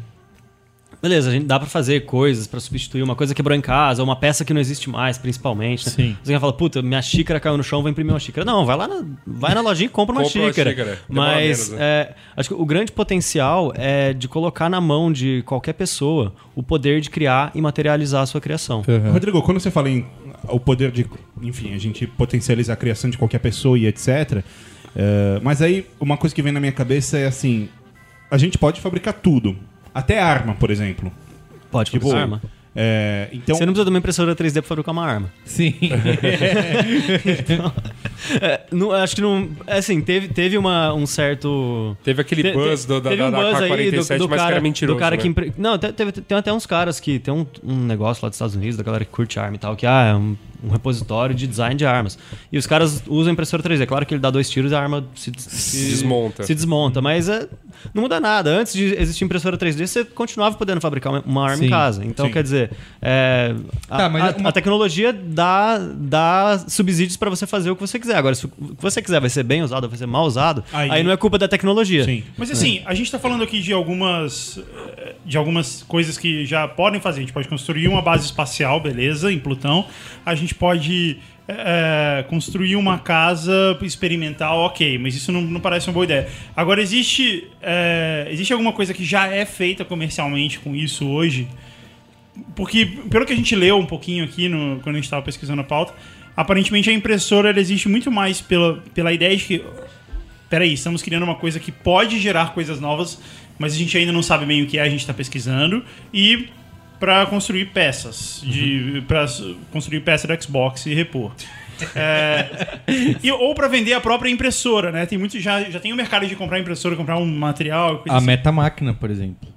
Beleza, a gente dá pra fazer coisas pra substituir uma coisa que quebrou em casa, uma peça que não existe mais, principalmente. Né? Sim. Você fala, puta, minha xícara caiu no chão, vou imprimir uma xícara. Não, vai lá na, vai na lojinha e compra uma Compra xícara. xícara. Mas menos, né? é, acho que o grande potencial é de colocar na mão de qualquer pessoa o poder de criar e materializar a sua criação. Rodrigo, quando você fala em o poder de, enfim, a gente potencializar a criação de qualquer pessoa e etc. eh, mas aí uma coisa que vem na minha cabeça é assim: a gente pode fabricar tudo, até arma, por exemplo. Pode Tipo, fazer arma. É, então, Você não precisa de uma impressora 3D pra fabricar uma arma. Sim. É, não, acho que não. é Assim, teve, teve uma, um certo. Teve aquele Te- buzz te- do, da, teve um da buzz aí K-47, do, do mas cara, que era mentiroso. do cara né? que impre- Não, te- teve, tem até uns caras que tem um, um negócio lá dos Estados Unidos, da galera que curte arma e tal, que ah, é um, um repositório de design de armas. E os caras usam impressora 3D. É claro que ele dá dois tiros e a arma se, se- Desmonta. Se desmonta, mas é, não muda nada. Antes de existir impressora 3D, você continuava podendo fabricar uma, arma Sim, em casa. Então, sim. quer dizer, é, a, Tá, mas a- uma- a tecnologia dá, dá subsídios para você fazer o que você quiser. Agora, se o que você quiser vai ser bem usado ou vai ser mal usado, Aí- aí, não é culpa da tecnologia. sim. Mas assim, a gente tá falando aqui de algumas eh, de algumas coisas que já podem fazer. A gente pode construir uma base espacial, beleza, em Plutão. A gente pode eh, construir uma casa experimental, ok, mas isso não, não parece uma boa ideia. Agora, existe, eh, existe alguma coisa que já é feita comercialmente com isso hoje? Porque, pelo que a gente leu um pouquinho aqui no, quando a gente estava pesquisando a pauta, aparentemente a impressora existe muito mais pela, pela ideia de que peraí, estamos criando uma coisa que pode gerar coisas novas, mas a gente ainda não sabe bem o que é, a gente está pesquisando. E para construir peças, de para construir peça do Xbox e repor. É, e- ou para vender a própria impressora, né? Tem muito já já tem o mercado de comprar impressora, comprar um material, coisa A assim. meta máquina, por exemplo.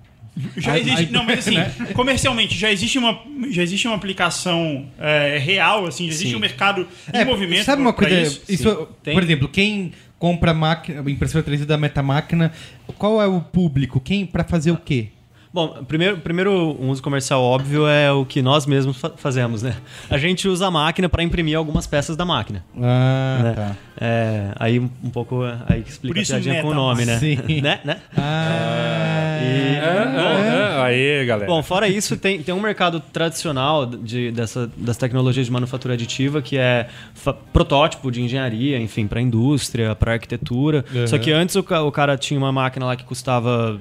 Já A- existe, a- não, mas assim, comercialmente já existe uma já existe uma aplicação é, real, assim, já existe um mercado em movimento. É, Sabe uma coisa? isso? Isso, por exemplo, quem compra máquina, impressora 3D da Meta Máquina, qual é o público? Quem para fazer o quê? Bom, primeiro, primeiro um uso comercial óbvio é o que nós mesmos fa- fazemos, né? A gente usa a máquina para imprimir algumas peças da máquina. Ah, né? tá. É, aí um pouco aí que explica Por isso a piadinha com o nome, né? sim. né? né? Ah, E- Ah, ah, Aê, galera. Bom, fora isso, tem, tem um mercado tradicional de, dessa, das tecnologias de manufatura aditiva que é protótipo de engenharia, enfim, para indústria, para arquitetura. Só que antes o, ca- o cara tinha uma máquina lá que custava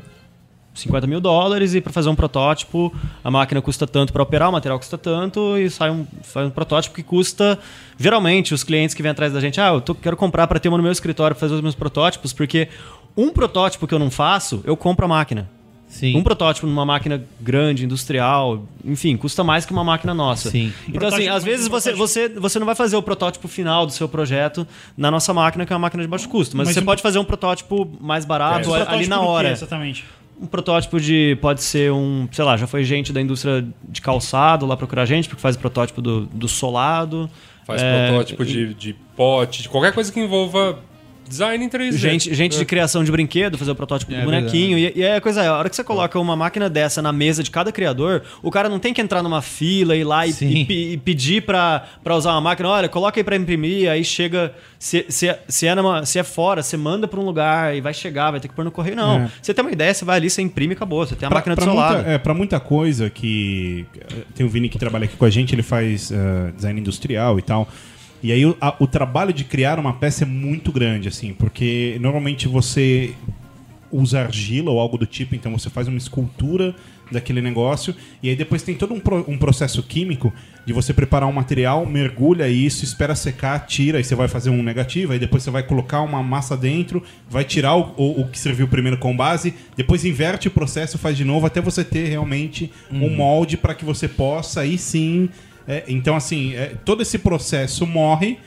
50 mil dólares e para fazer um protótipo a máquina custa tanto para operar, o material custa tanto e sai um, faz um protótipo que custa. Geralmente, os clientes que vêm atrás da gente, ah, eu tô- quero comprar para ter uma no meu escritório para fazer os meus protótipos, porque um protótipo que eu não faço, eu compro a máquina. Sim. Um protótipo numa máquina grande, industrial, enfim, custa mais que uma máquina nossa. Sim. Então, assim, às vezes você, você, você não vai fazer o protótipo final do seu projeto na nossa máquina, que é uma máquina de baixo custo. Mas, Mas você um- pode fazer um protótipo mais barato Esse ali protótipo na do quê, hora. exatamente. Um protótipo de. Pode ser um. Sei lá, já foi gente da indústria de calçado lá procurar gente, porque faz protótipo do, do solado. Faz É, protótipo de, de pote, de qualquer coisa que envolva design em 3D. Gente, gente de criação de brinquedo, fazer o protótipo É do bonequinho. E, e aí a coisa é, a hora que você coloca uma máquina dessa na mesa de cada criador, o cara não tem que entrar numa fila, ir lá e, e e pedir pra, pra usar uma máquina. Olha, coloca aí pra imprimir, aí chega. Se, se, é- se, é numa- se é fora, você manda pra um lugar e vai chegar, vai ter que pôr no correio. Não. É. Você tem uma ideia, você vai ali, você imprime e acabou. Você tem a Pra- máquina do pra seu muita, lado. É, pra muita coisa que. eh, Tem o Vini que trabalha aqui com a gente, ele faz eh, design industrial e tal. E aí o, a- o trabalho de criar uma peça é muito grande, assim, porque normalmente você usa argila ou algo do tipo, então você faz uma escultura daquele negócio, e aí depois tem todo um, pro- um processo químico de você preparar um material, mergulha isso, espera secar, tira, e você vai fazer um negativo, aí depois você vai colocar uma massa dentro, vai tirar o, o- o que serviu primeiro com base, depois inverte o processo, faz de novo, até você ter realmente um molde para que você possa aí sim. É, então, assim, é, todo esse processo morre.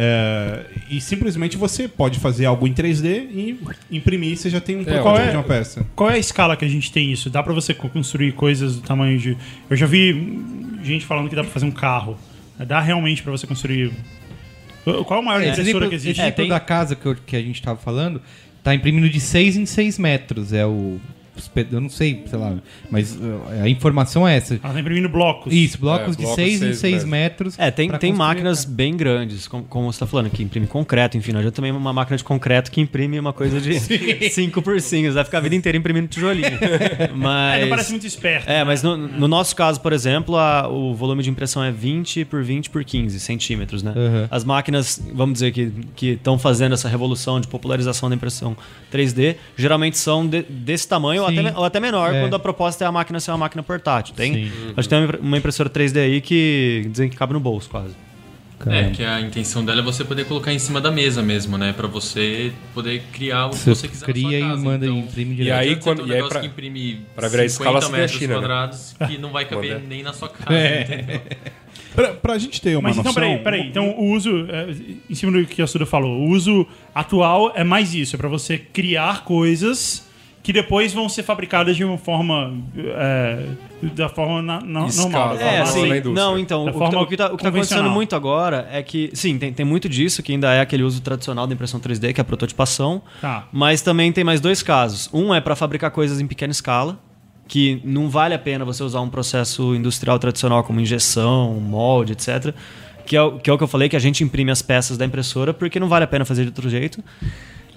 é, e simplesmente você pode fazer algo em 3D e imprimir, você já tem um qual é- de uma peça. Qual é a escala que a gente tem isso? Dá pra você co- construir coisas do tamanho de. Eu já vi gente falando que dá pra fazer um carro. Dá realmente pra você construir. Qual é a maior Esse impressora exemplo, que existe? exemplo tem- da casa que, eu- que a gente tava falando tá imprimindo de 6 em 6 metros. É o. Eu não sei, sei lá. Mas uh, a informação é essa. Ela tá imprimindo blocos. Isso, blocos É, de blocos 6 em seis 6 metros. É, tem, tem máquinas casa. bem grandes, como, como você está falando, que imprime concreto, enfim, não adianta também uma máquina de concreto que imprime uma coisa de 5 por 5, você vai ficar a vida inteira imprimindo tijolinho. Mas... É, não parece muito esperto. É, mas no, no nosso caso, por exemplo, a- o volume de impressão é 20 por 20 por 15 centímetros, né? Uhum. As máquinas, vamos dizer, que estão fazendo essa revolução de popularização da impressão 3D, geralmente são de- desse tamanho ou até, ou até menor, É. quando a proposta é a máquina ser uma máquina portátil. Tem, Sim. acho que tem uma impre- uma impressora 3D aí que dizem que cabe no bolso quase. É, que a intenção dela é você poder colocar em cima da mesa mesmo, né? Pra você poder criar o que Você você quiser cria na sua e casa. manda então, imprime E direto. aí, não adianta quando- um e aí negócio pra- que imprime pra virar 50 escala, você metros China, né? quadrados que não vai caber nem na sua casa, É. entendeu? Pra, pra gente ter uma Mas então, noção... peraí, peraí. Então, o uso, é, em cima do que a Suda falou, o uso atual é mais isso, é pra você criar coisas que depois vão ser fabricadas de uma forma. é, da forma na, na, Escala. normal. da É, forma- assim, sim. Não, então, Da o que, forma tá- que tá, o que tá acontecendo muito agora é que, sim, tem, tem muito disso, que ainda é aquele uso tradicional da impressão 3D, que é a prototipação. Tá. Mas também tem mais dois casos. Um é para fabricar coisas em pequena escala, que não vale a pena você usar um processo industrial tradicional como injeção, molde, etc. Que é, o, que é o que eu falei, que a gente imprime as peças da impressora porque não vale a pena fazer de outro jeito.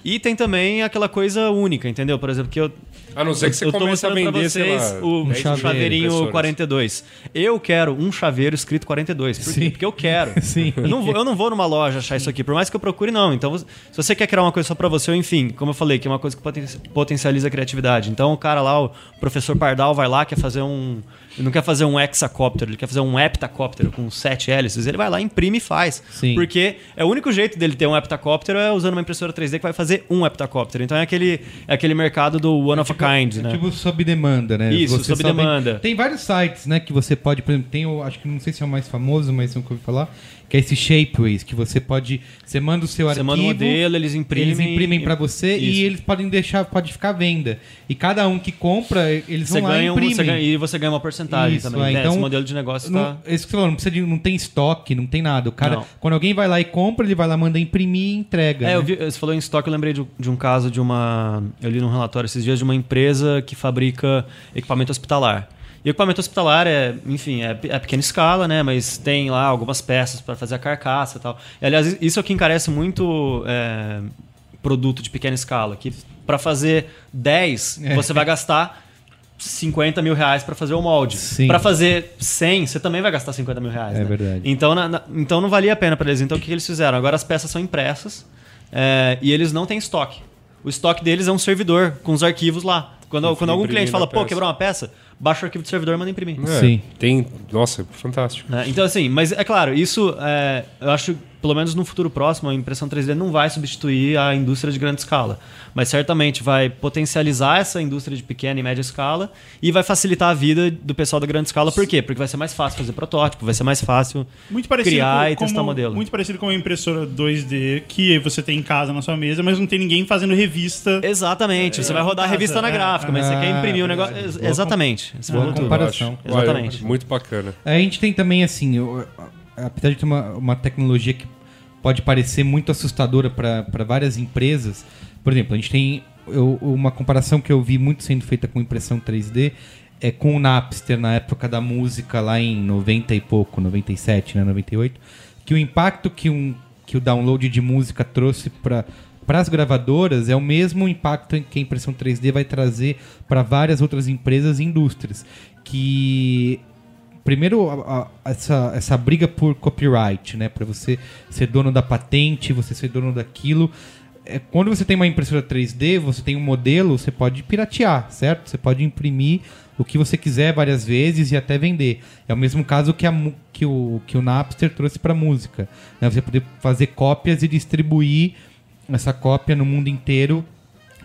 E tem também aquela coisa única, entendeu? Por exemplo, que eu, A não ser que você eu tô comece a mostrando pra vender, sei vocês lá, o 10 chaveiro, chaveirinho impressoras. 42. Eu quero um chaveiro escrito 42. Por quê? Sim. Porque eu quero. Sim. Eu não, vou, eu não vou numa loja achar isso aqui, por mais que eu procure, não. Então, se você quer criar uma coisa só pra você, ou enfim, como eu falei, que é uma coisa que poten- potencializa a criatividade. Então, o cara lá, o professor Pardal, vai lá, quer fazer um. Ele não quer fazer um hexacóptero, ele quer fazer um heptacóptero com sete hélices. Ele vai lá, imprime e faz. Sim. Porque é o único jeito dele ter um heptacóptero é usando uma impressora 3D que vai fazer um heptacóptero. Então é aquele, é aquele mercado do one of a kind, né? Tipo sob demanda, né? Isso, Você sob demanda. Tem vários sites, né, que você pode, por exemplo, tem o, acho que não sei se é o mais famoso, mas nunca ouvi falar, que é esse Shapeways, que você pode, você manda o seu Você arquivo, manda um modelo, eles imprimem. eles imprimem pra você Isso. e eles podem deixar, pode ficar à venda. E cada um que compra, eles Você vão lá e ganha, um, imprimem. você ganha, e você ganha uma porcentagem Isso, também. é, né? então, Esse modelo de negócio Não, tá. Isso que você falou, não, precisa de, não tem estoque, não tem nada. O cara, Não. quando alguém vai lá e compra, ele vai lá, manda imprimir e entrega. É, né? eu vi, você falou em estoque, eu lembrei de, de um caso de uma. Eu li num relatório esses dias de uma empresa que fabrica equipamento hospitalar. E o equipamento hospitalar é, enfim, é, é pequena escala, né? Mas tem lá algumas peças para fazer a carcaça e tal. E, aliás, isso é o que encarece muito é, produto de pequena escala. Que para fazer 10, É. você vai gastar 50 mil reais para fazer o molde. Para fazer 100, você também vai gastar 50 mil reais. É né? verdade. Então, na- na- então não valia a pena para eles. Então o que, que eles fizeram? Agora as peças são impressas é, e eles não têm estoque. O estoque deles é um servidor com os arquivos lá. Quando, quando algum cliente fala, pô, quebrou uma peça, baixa o arquivo do servidor e manda imprimir. É, Sim. Tem. Nossa, fantástico. né? Então, assim, mas é claro, isso é, eu acho, pelo menos no futuro próximo, a impressão 3D não vai substituir a indústria de grande escala. Mas certamente vai potencializar essa indústria de pequena e média escala e vai facilitar a vida do pessoal da grande escala. Por quê? Porque vai ser mais fácil fazer protótipo, vai ser mais fácil criar com, e testar como- modelo. Muito parecido com uma impressora 2D que você tem em casa na sua mesa, mas não tem ninguém fazendo revista. Exatamente, você vai rodar a casa, revista na é. gráfica, mas você quer Ah, imprimir o negócio. verdade. Ex- Exatamente. Boa comparação. Eu. Exatamente. Muito bacana. A gente tem também, assim, o- apesar de ter uma, uma tecnologia que pode parecer muito assustadora para várias empresas, por exemplo, a gente tem eu- uma comparação que eu vi muito sendo feita com impressão 3D é com o Napster na época da música lá em 90 e pouco, 97, né, 98, que o impacto que, um, que o download de música trouxe para para as gravadoras é o mesmo impacto que a impressão 3D vai trazer para várias outras empresas e indústrias que primeiro a- a- essa, essa briga por copyright, né, para você ser dono da patente, você ser dono daquilo. É, quando você tem uma impressora 3D, você tem um modelo, você pode piratear, certo? Você pode imprimir o que você quiser várias vezes e até vender. É o mesmo caso que, a, que, o, que o Napster trouxe para música. Né? Você poder fazer cópias e distribuir essa cópia no mundo inteiro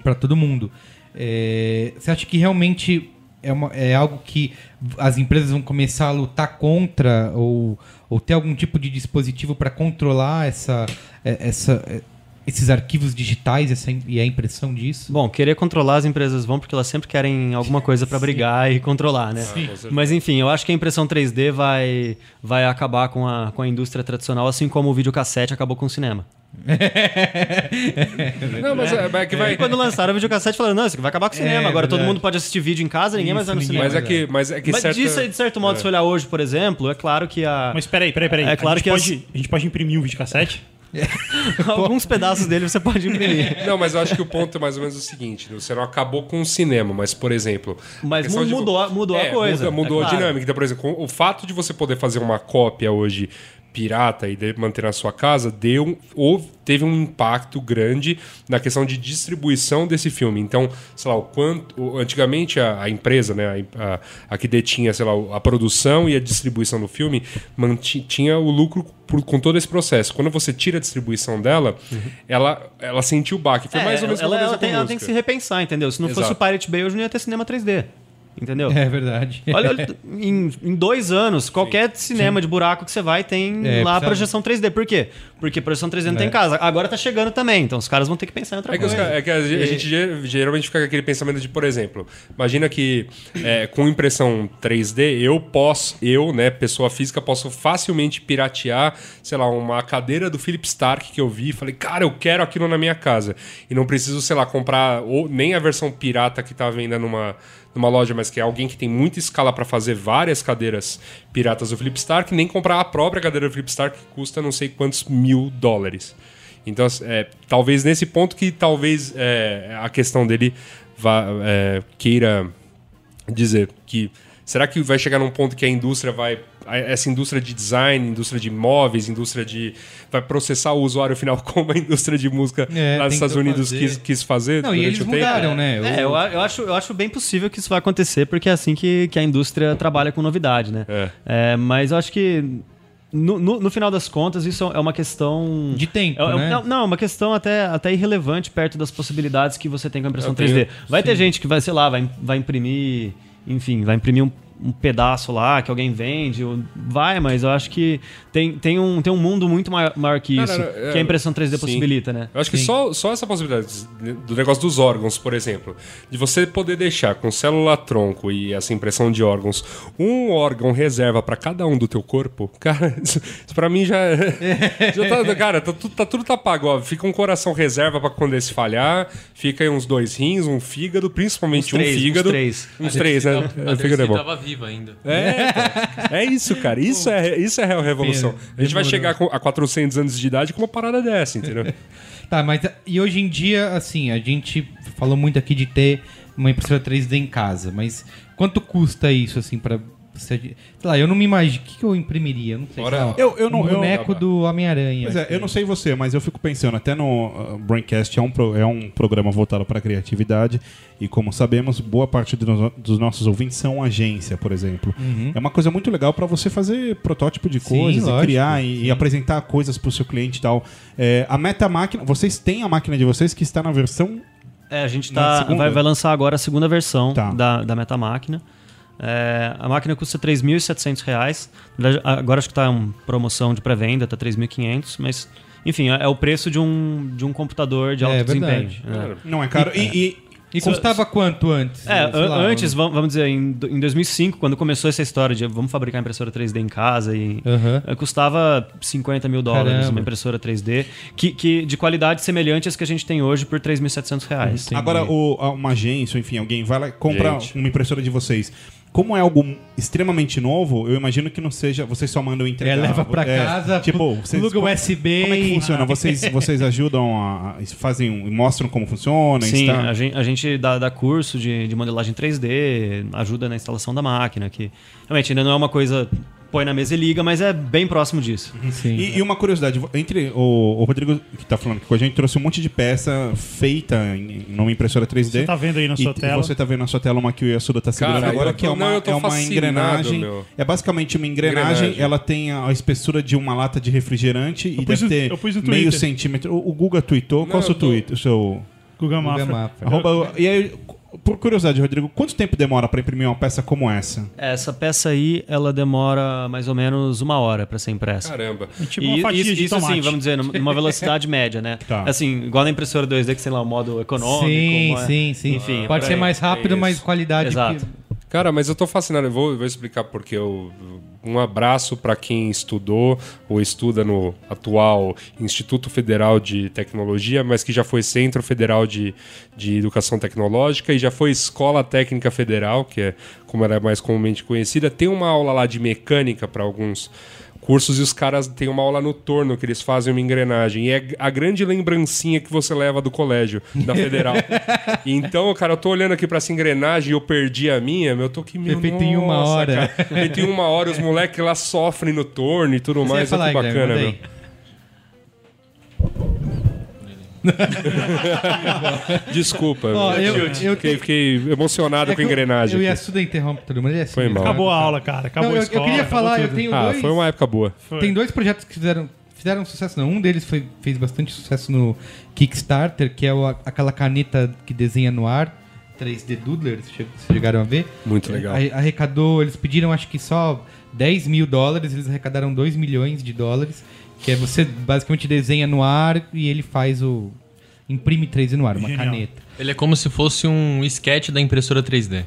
para todo mundo. É, você acha que realmente é, uma- é algo que as empresas vão começar a lutar contra ou, ou ter algum tipo de dispositivo para controlar essa, é, essa, é, esses arquivos digitais essa, e a impressão disso? Bom, querer controlar as empresas vão porque elas sempre querem alguma coisa para brigar e controlar, né? certeza. Mas enfim, eu acho que a impressão 3D vai, vai acabar com a, com a indústria tradicional, assim como o videocassete acabou com o cinema. Não, mas é, mas é que vai. E quando lançaram o videocassete, falaram, não, isso aqui vai acabar com o cinema. É, Agora todo verdade. mundo pode assistir vídeo em casa, ninguém mais Isso, vai no cinema. Mas é que, mas é que Mas certa... disso, de certo modo, se olhar hoje, por exemplo, é claro que a... Mas peraí, peraí, peraí. É claro a, gente que pode, as- a gente pode imprimir um videocassete? alguns pedaços dele você pode imprimir. Não, mas eu acho que o ponto é mais ou menos o seguinte: você não acabou com o cinema, mas, por exemplo. Mas a questão mu- mudou a- mudou a É, coisa, Mudou, mudou é a claro. dinâmica. Então, por exemplo, o fato de você poder fazer uma cópia hoje pirata e de- manter na sua casa deu houve, teve um impacto grande na questão de distribuição desse filme. Então, sei lá, o quanto antigamente a, a empresa, né, a, a, a que detinha, sei lá, a produção e a distribuição do filme manti- tinha o lucro por- com todo esse processo. Quando você tira a distribuição dela, ela ela sentiu o baque. Foi É, mais ou menos ela, ela, tem, ela tem que se repensar, entendeu? Se não fosse Exato. o Pirate Bay, hoje não ia ter cinema 3D. Entendeu? É verdade. Olha, olha, em, em dois anos, qualquer cinema de buraco que você vai tem É, lá projeção 3D. Por quê? Porque projeção 3D não tem em casa. Agora tá chegando também, então os caras vão ter que pensar em outra É que, os coisa. é que a, a gente ge- geralmente fica com aquele pensamento de, por exemplo, imagina que é, com impressão 3D eu posso, eu, né, pessoa física, posso facilmente piratear, sei lá, uma cadeira do Philip Stark que eu vi e falei, cara, eu quero aquilo na minha casa. E não preciso, sei lá, comprar ou nem a versão pirata que tá venda numa, numa loja, mas que é alguém que tem muita escala para fazer várias cadeiras piratas do Philip Stark, nem comprar a própria cadeira do Philip Stark que custa não sei quantos mil dólares. Então, é, talvez nesse ponto que talvez é, a questão dele vá, é, queira dizer que será que vai chegar num ponto que a indústria vai essa indústria de design, indústria de móveis, indústria de vai processar o usuário final como a indústria de música É, lá nos Estados Unidos fazer. quis, quis fazer Não, e eles o tempo? mudaram, né? É, eu, a- eu acho, eu acho bem possível que isso vai acontecer, porque é assim que, que a indústria trabalha com novidade, né? É. É, mas eu acho que, no, no, no final das contas, isso é uma questão... De tempo, É- é- né? Não, não, é uma questão até, até irrelevante perto das possibilidades que você tem com a impressão Eu tenho- 3D. Vai ter gente que vai, sei lá, vai, vai imprimir... Enfim, vai imprimir um, um pedaço lá que alguém vende. ou- Vai, mas eu acho que tem, tem, um, tem um mundo muito maior, maior que Não, isso, não, não, é, que a impressão 3D sim. possibilita, né? Eu acho que só, só essa possibilidade do negócio dos órgãos, por exemplo, de você poder deixar com célula-tronco e essa impressão de órgãos um órgão reserva para cada um do teu corpo, cara, isso, isso pra mim já, já tá, cara, tá, tudo- tá tudo tá pago, ó. Fica um coração reserva para quando esse falhar, fica aí uns dois rins, um fígado, principalmente Uns três, um uns fígado, três. uns três, né? A O fígado é bom. Viva ainda. É, então. é isso, cara. Isso é, isso é a real revolução. A gente vai chegar a 400 anos de idade com uma parada dessa, entendeu? Tá, mas e hoje em dia, assim, a gente falou muito aqui de ter uma impressora 3D em casa, mas quanto custa isso, assim, para Sei lá, eu não me imagino. O que, que eu imprimiria? Eu não sei. Ora, Eu, eu não. um eu- boneco do Homem-Aranha. Pois é, eu não sei você, mas eu fico pensando, até no uh, Braincast é um, pro- é um programa voltado para criatividade e como sabemos, boa parte do dos nossos ouvintes são agência, por exemplo. É uma coisa muito legal para você fazer protótipo de Uhum. Sim, coisas, e lógico, criar e, e apresentar coisas para o seu cliente e tal. É, a Meta Máquina, vocês têm a máquina de vocês que está na versão É, a gente tá, vai, vai lançar agora a segunda versão Tá. da, da Metamáquina. É, a máquina custa 3.700 reais. Na verdade, Agora acho que está em promoção de pré-venda, tá 3.500, mas enfim, é é o preço de um, de um computador de alto É, desempenho. né? não é caro e, e- E custava quanto antes? É, lá, antes, vam- vamos dizer, em, em 2005, quando começou essa história de vamos fabricar impressora 3D em casa, e eh, custava 50 mil dólares Caramba. uma impressora 3D, que, que de qualidade semelhante às que a gente tem hoje por 3.700 reais. Entendi. agora o- uma agência, enfim, alguém vai lá e compra Gente. uma impressora de vocês. Como é algo extremamente novo, eu imagino que não seja. Vocês só mandam entregar. É, leva pra É, casa, Tipo, vocês, pluga USB. Como é que funciona? Vocês, vocês ajudam a. fazem. mostram como funciona? Sim, está- a gente, a gente dá, dá curso de, de modelagem 3D, ajuda na instalação da máquina, que realmente ainda não é uma coisa põe na mesa e liga, mas é bem próximo disso. Sim. E, e uma curiosidade, entre o, o Rodrigo que tá falando aqui com a gente trouxe um monte de peça feita em, em uma impressora 3D. Você tá vendo aí na E sua tela? Você tá vendo na sua tela uma que o Yasuda tá segurando Cara, agora, eu que é tô- uma, não, eu tô é uma engrenagem. meu. É basicamente uma engrenagem, Engrenagem. ela tem a, espessura de uma lata de refrigerante e pus deve no- ter eu meio centímetro. O, o Guga tweetou. Qual é o Não, seu eu tô- tweet? O seu. Guga Guga Mafra. Mafra. Arroba- e aí, por curiosidade, Rodrigo, quanto tempo demora pra imprimir uma peça como essa? Essa peça aí, ela demora mais ou menos uma hora para ser impressa. Caramba. Tipo uma fatia isso, de isso tomate. assim, vamos dizer, numa velocidade média, né? Tá. Assim, igual na impressora 2D, que sei lá, o modo econômico. Sim, uma- sim, sim. Enfim, é Pode por ser aí. mais rápido, É mas qualidade. Exato. Cara, mas eu tô fascinado. Eu vou, vou explicar porque eu. Um abraço para quem estudou ou estuda no atual Instituto Federal de Tecnologia, mas que já foi Centro Federal de, de Educação Tecnológica e já foi Escola Técnica Federal, que é como ela é mais comumente conhecida. Tem uma aula lá de mecânica para alguns cursos e os caras têm uma aula no torno que eles fazem uma engrenagem. E é a grande lembrancinha que você leva do colégio, da federal. Então, cara, eu tô olhando aqui pra essa engrenagem e eu perdi a minha, meu, eu tô aqui, meu, feito em uma hora. Feito em uma hora, os moleques lá sofrem no torno e tudo Você mais. falar, Olha que bacana, meu. Desculpa, Ó, eu- eu- fiquei, fiquei emocionado É com a engrenagem. Eu, eu ia interromper todo mundo. ele é assim, Foi né? mal. Acabou a aula, cara. Acabou Não, a eu, escola. eu queria falar, eu tenho Ah, dois. foi uma época boa. Foi. Tem dois projetos que fizeram, fizeram sucesso, não. Um deles foi, fez bastante sucesso no Kickstarter, que é o- aquela caneta que desenha no ar, 3D Doodler, vocês che- vocês chegaram a ver? Muito legal. Arre- Arrecadou, eles pediram acho que só 10 mil dólares, eles arrecadaram 2 milhões de dólares, que é você basicamente desenha no ar e ele faz o. imprime 3D no ar, uma Genial. caneta. Ele é como se fosse um sketch da impressora 3D.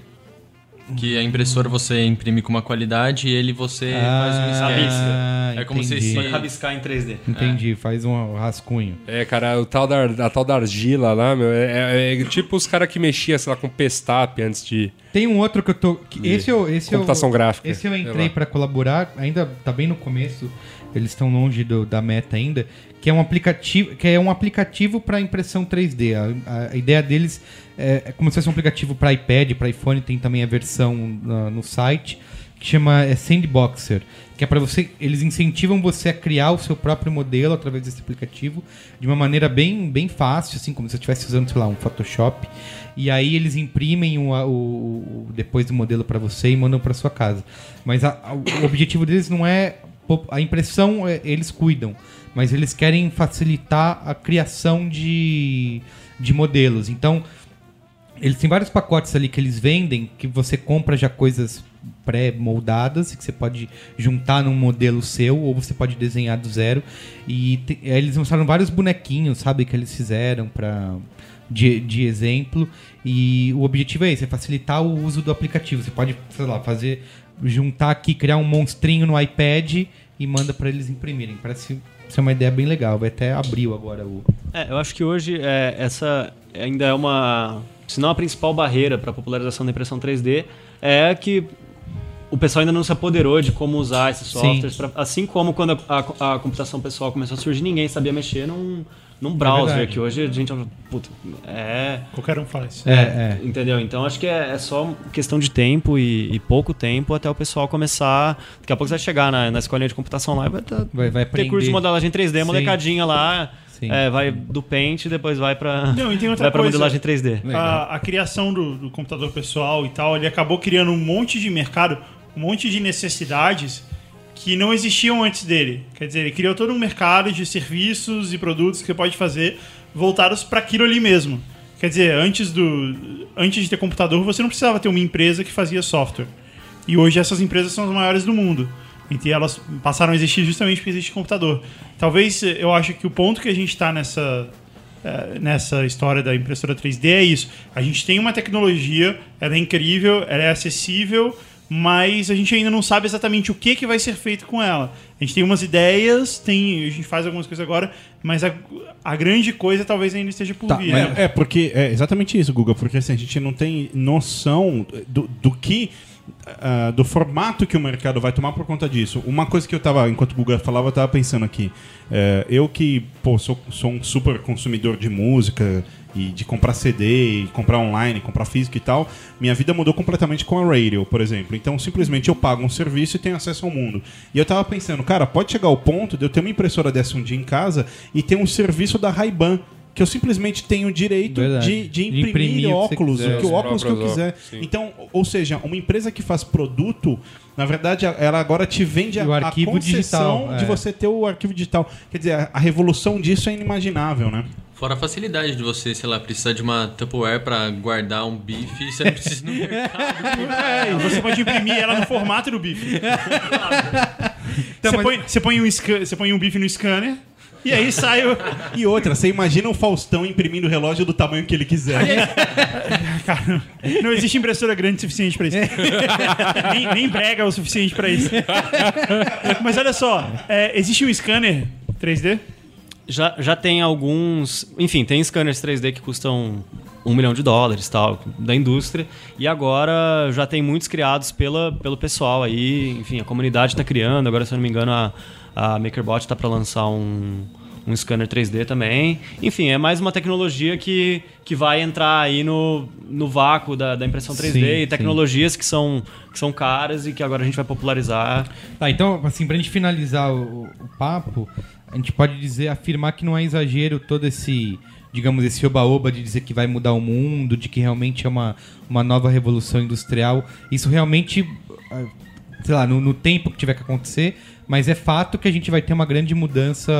Que a impressora você imprime com uma qualidade e ele você faz um sketch. Ah, É como se Pode rabiscar em 3D. Entendi, faz um rascunho. É, cara, o tal da, a tal da argila lá, meu, é, é- é tipo os caras que mexiam, sei lá, com pestap antes de. Tem um outro que eu tô. que esse eu, esse Computação eu, gráfica, Esse eu entrei pra colaborar, ainda tá bem no começo, eles estão longe do- da meta ainda, que é um aplicativo, que é um aplicativo para impressão 3D. A, a ideia deles é, é como se fosse um aplicativo para iPad, para iPhone, tem também a versão no site que chama é, Sandboxer, que é para você, eles incentivam você a criar o seu próprio modelo através desse aplicativo de uma maneira bem, bem fácil, assim como se você estivesse usando, sei lá, um Photoshop. E aí eles imprimem o, o- o- depois do modelo para você e mandam para sua casa. Mas a- a- o objetivo deles não é a impressão, é, eles cuidam, mas eles querem facilitar a criação de, de modelos. Então eles têm vários pacotes ali que eles vendem que você compra já coisas pré-moldadas que você pode juntar num modelo seu ou você pode desenhar do zero. E te- aí eles mostraram vários bonequinhos, sabe, que eles fizeram para de, de exemplo. E o objetivo é esse, é facilitar o uso do aplicativo. Você pode, sei lá, fazer juntar aqui, criar um monstrinho no iPad e manda para eles imprimirem. Parece ser uma ideia bem legal. Vai até abril agora o É, eu acho que hoje é, essa ainda é uma, se não a principal barreira para a popularização da impressão 3D, é que o pessoal ainda não se apoderou de como usar esses softwares. pra- assim como quando a, a- a computação pessoal começou a surgir, ninguém sabia mexer num, num browser, verdade. que hoje a gente... Puta, é... Qualquer um faz. É, é. Entendeu? Então acho que é, é só questão de tempo e, e pouco tempo até o pessoal começar. Daqui a pouco você vai chegar na, na escolinha de computação lá e vai, tá, Vai, vai ter curso de modelagem 3D, Sim. molecadinha lá. Sim. é, vai do Paint, depois vai pra, Não, e tem outra vai pra coisa. modelagem 3D. Legal. a, a criação do, do computador pessoal e tal, ele acabou criando um monte de mercado, um monte de necessidades que não existiam antes dele. Quer dizer, ele criou todo um mercado de serviços e produtos que você pode fazer voltados para aquilo ali mesmo. Quer dizer, antes, do, antes de ter computador, você não precisava ter uma empresa que fazia software. E hoje essas empresas são as maiores do mundo. E elas passaram a existir justamente porque existe computador. Talvez eh, eu acho que o ponto que a gente está nessa, eh, nessa história da impressora 3D é isso. A gente tem uma tecnologia, ela é incrível, ela é acessível, mas a gente ainda não sabe exatamente o que, que vai ser feito com ela. A gente tem umas ideias, tem, a gente faz algumas coisas agora, mas a, a grande coisa talvez ainda esteja por Tá, vir. mas é porque é exatamente isso, Guga, porque assim, a gente não tem noção do, do que. ah, do formato que o mercado vai tomar por conta disso. Uma coisa que eu tava, enquanto o Guga falava, eu tava pensando aqui. É, eu que pô, sou, sou um super consumidor de música e de comprar CD, e comprar online, comprar físico e tal, minha vida mudou completamente com a radio, por exemplo. Então, simplesmente eu pago um serviço e tenho acesso ao mundo. E eu tava pensando, cara, pode chegar ao ponto de eu ter uma impressora dessa um dia em casa e ter um serviço da Ray-Ban que eu simplesmente tenho o direito Verdade. de, de De imprimir, imprimir o que óculos, quiser. o que o Os óculos que eu quiser. sim. Então, ou seja, uma empresa que faz produto, na verdade, ela agora te vende a, o a arquivo concessão digital, de é. você ter o arquivo digital. Quer dizer, a, a revolução disso é inimaginável, né? Fora a facilidade de você, sei lá, precisar de uma Tupperware pra guardar um bife, você não precisa ir no mercado. Você pode imprimir ela no formato do bife. Então, você, mas- põe, você, põe um scan- você põe um bife no scanner e aí sai o. E outra, você imagina o Faustão imprimindo o relógio do tamanho que ele quiser. Cara, não existe impressora grande o suficiente pra isso. nem, nem brega o suficiente pra isso. Mas olha só, é, existe um scanner 3D? Já, já tem alguns. Enfim, tem scanners 3D que custam um milhão de dólares tal, da indústria. E agora já tem muitos criados pela, pelo pessoal aí. Enfim, a comunidade está criando. Agora, se eu não me engano, a, a MakerBot está para lançar um, um scanner 3D também. Enfim, é mais uma tecnologia que, que vai entrar aí no, no vácuo da, da impressão 3D Sim, e sim. tecnologias que são, que são caras e que agora a gente vai popularizar. Tá, então, assim, pra gente finalizar o, o papo, a gente pode dizer, afirmar que não é exagero todo esse, digamos, esse oba-oba de dizer que vai mudar o mundo, de que realmente é uma, uma nova revolução industrial. Isso realmente, sei lá, no, no tempo que tiver que acontecer, mas é fato que a gente vai ter uma grande mudança,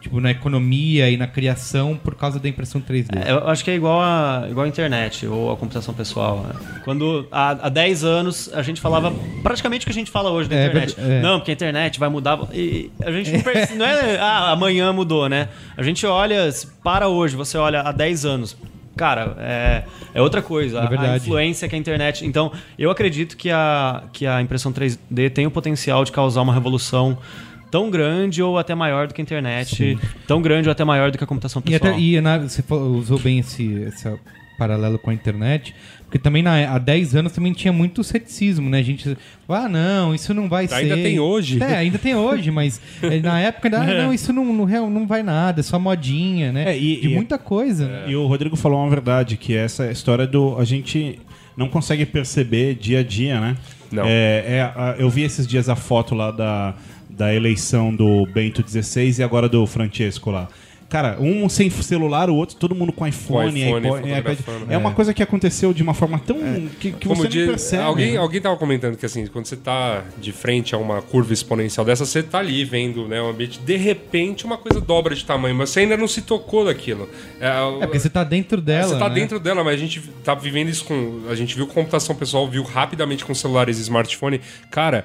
tipo, na economia e na criação por causa da impressão 3D. É, Eu acho que é igual a, igual a internet ou a computação pessoal. né? Quando há, há 10 anos a gente falava praticamente o que a gente fala hoje da É, internet. é. Não, porque a internet vai mudar. E a gente não, perce- não é ah, amanhã mudou, né? A gente olha, para hoje, você olha há 10 anos. Cara, é, é outra coisa. É a- influência que a internet. Então, eu acredito que a, que a impressão 3D tem o potencial de causar uma revolução tão grande ou até maior do que a internet, tão grande ou até maior do que a computação E, pessoal. até, e na- você usou bem esse, esse paralelo com a internet, porque também na- há 10 anos também tinha muito ceticismo, né? A gente, ah, não, isso não vai ser. Ainda tem hoje. É, ainda tem hoje, mas eh, na época, ainda, ah, não, isso não, não, não vai nada, é só modinha, né? É, e- De e- muita coisa. né? E o Rodrigo falou uma verdade, que é essa história do. A gente não consegue perceber dia a dia, né? Não. É, é, a- eu vi esses dias a foto lá da, da eleição do Bento XVI e agora do Francesco lá. Cara, um sem celular, o outro, todo mundo com iPhone, iPhone, iPod, iPad. fotografando. É uma coisa que aconteceu de uma forma tão. que, que Como você não percebe. alguém, alguém tava comentando que assim, quando você tá de frente a uma curva exponencial dessa, você tá ali vendo né, o ambiente, de repente uma coisa dobra de tamanho, mas você ainda não se tocou daquilo. É, É porque você tá dentro dela. você tá né? dentro dela, mas a gente tá vivendo isso com. A gente viu computação pessoal, viu rapidamente com celulares e smartphone. Cara,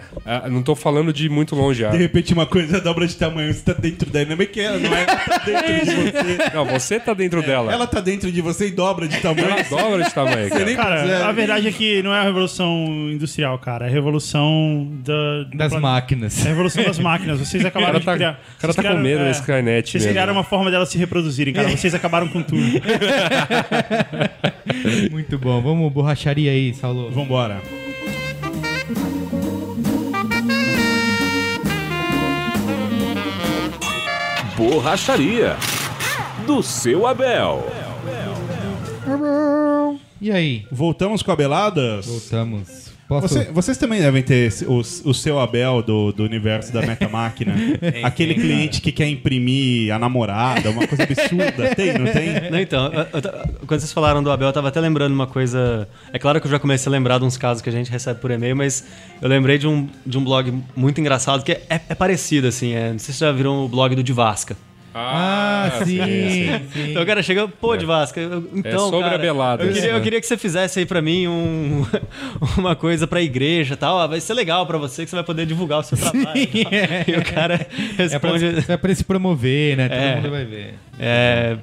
não tô falando de muito longe. ah. De repente uma coisa dobra de tamanho, você tá dentro dela. Não é que ela, não é? Tá dentro de você. Não, você tá dentro dela. Ela tá dentro de você e dobra de tamanho. Ela dobra de tamanho, cara. nem- Cara, a verdade é que não é a revolução industrial, cara. É a revolução da, Das plan- máquinas. É a revolução das máquinas. Vocês acabaram O cara tá- de criar. o cara tá com criaram- medo é, da Skynet Vocês mesmo. criaram uma forma delas se reproduzirem, cara. Vocês acabaram com tudo. Muito bom. Vamos borracharia aí, Saulo. Vambora. Borracharia do seu Abel. E aí? Voltamos com a Beladas? Voltamos. Você- vocês também devem ter o, o seu Abel do, do universo da Meta Máquina. Aquele tem, cliente que quer imprimir a namorada, uma coisa absurda. Tem, não tem? Não, então, eu- eu quando vocês falaram do Abel, eu tava até lembrando uma coisa. É claro que eu já comecei a lembrar de uns casos que a gente recebe por e-mail, mas eu lembrei de um, de um blog muito engraçado que é, é parecido, assim. É, não sei se vocês já viram o blog do Divasca. Ah, sim, sim. Então o cara chega, pô, Divasca, eu- então. sobre cara, abeladas, Eu queria, né? eu queria que você fizesse aí pra mim um, uma coisa pra igreja e tal. Ah, vai ser legal pra você que você vai poder divulgar o seu trabalho. e tal. é. E o cara É pra, responde. é pra ele se promover, né? Todo É. mundo vai ver. É.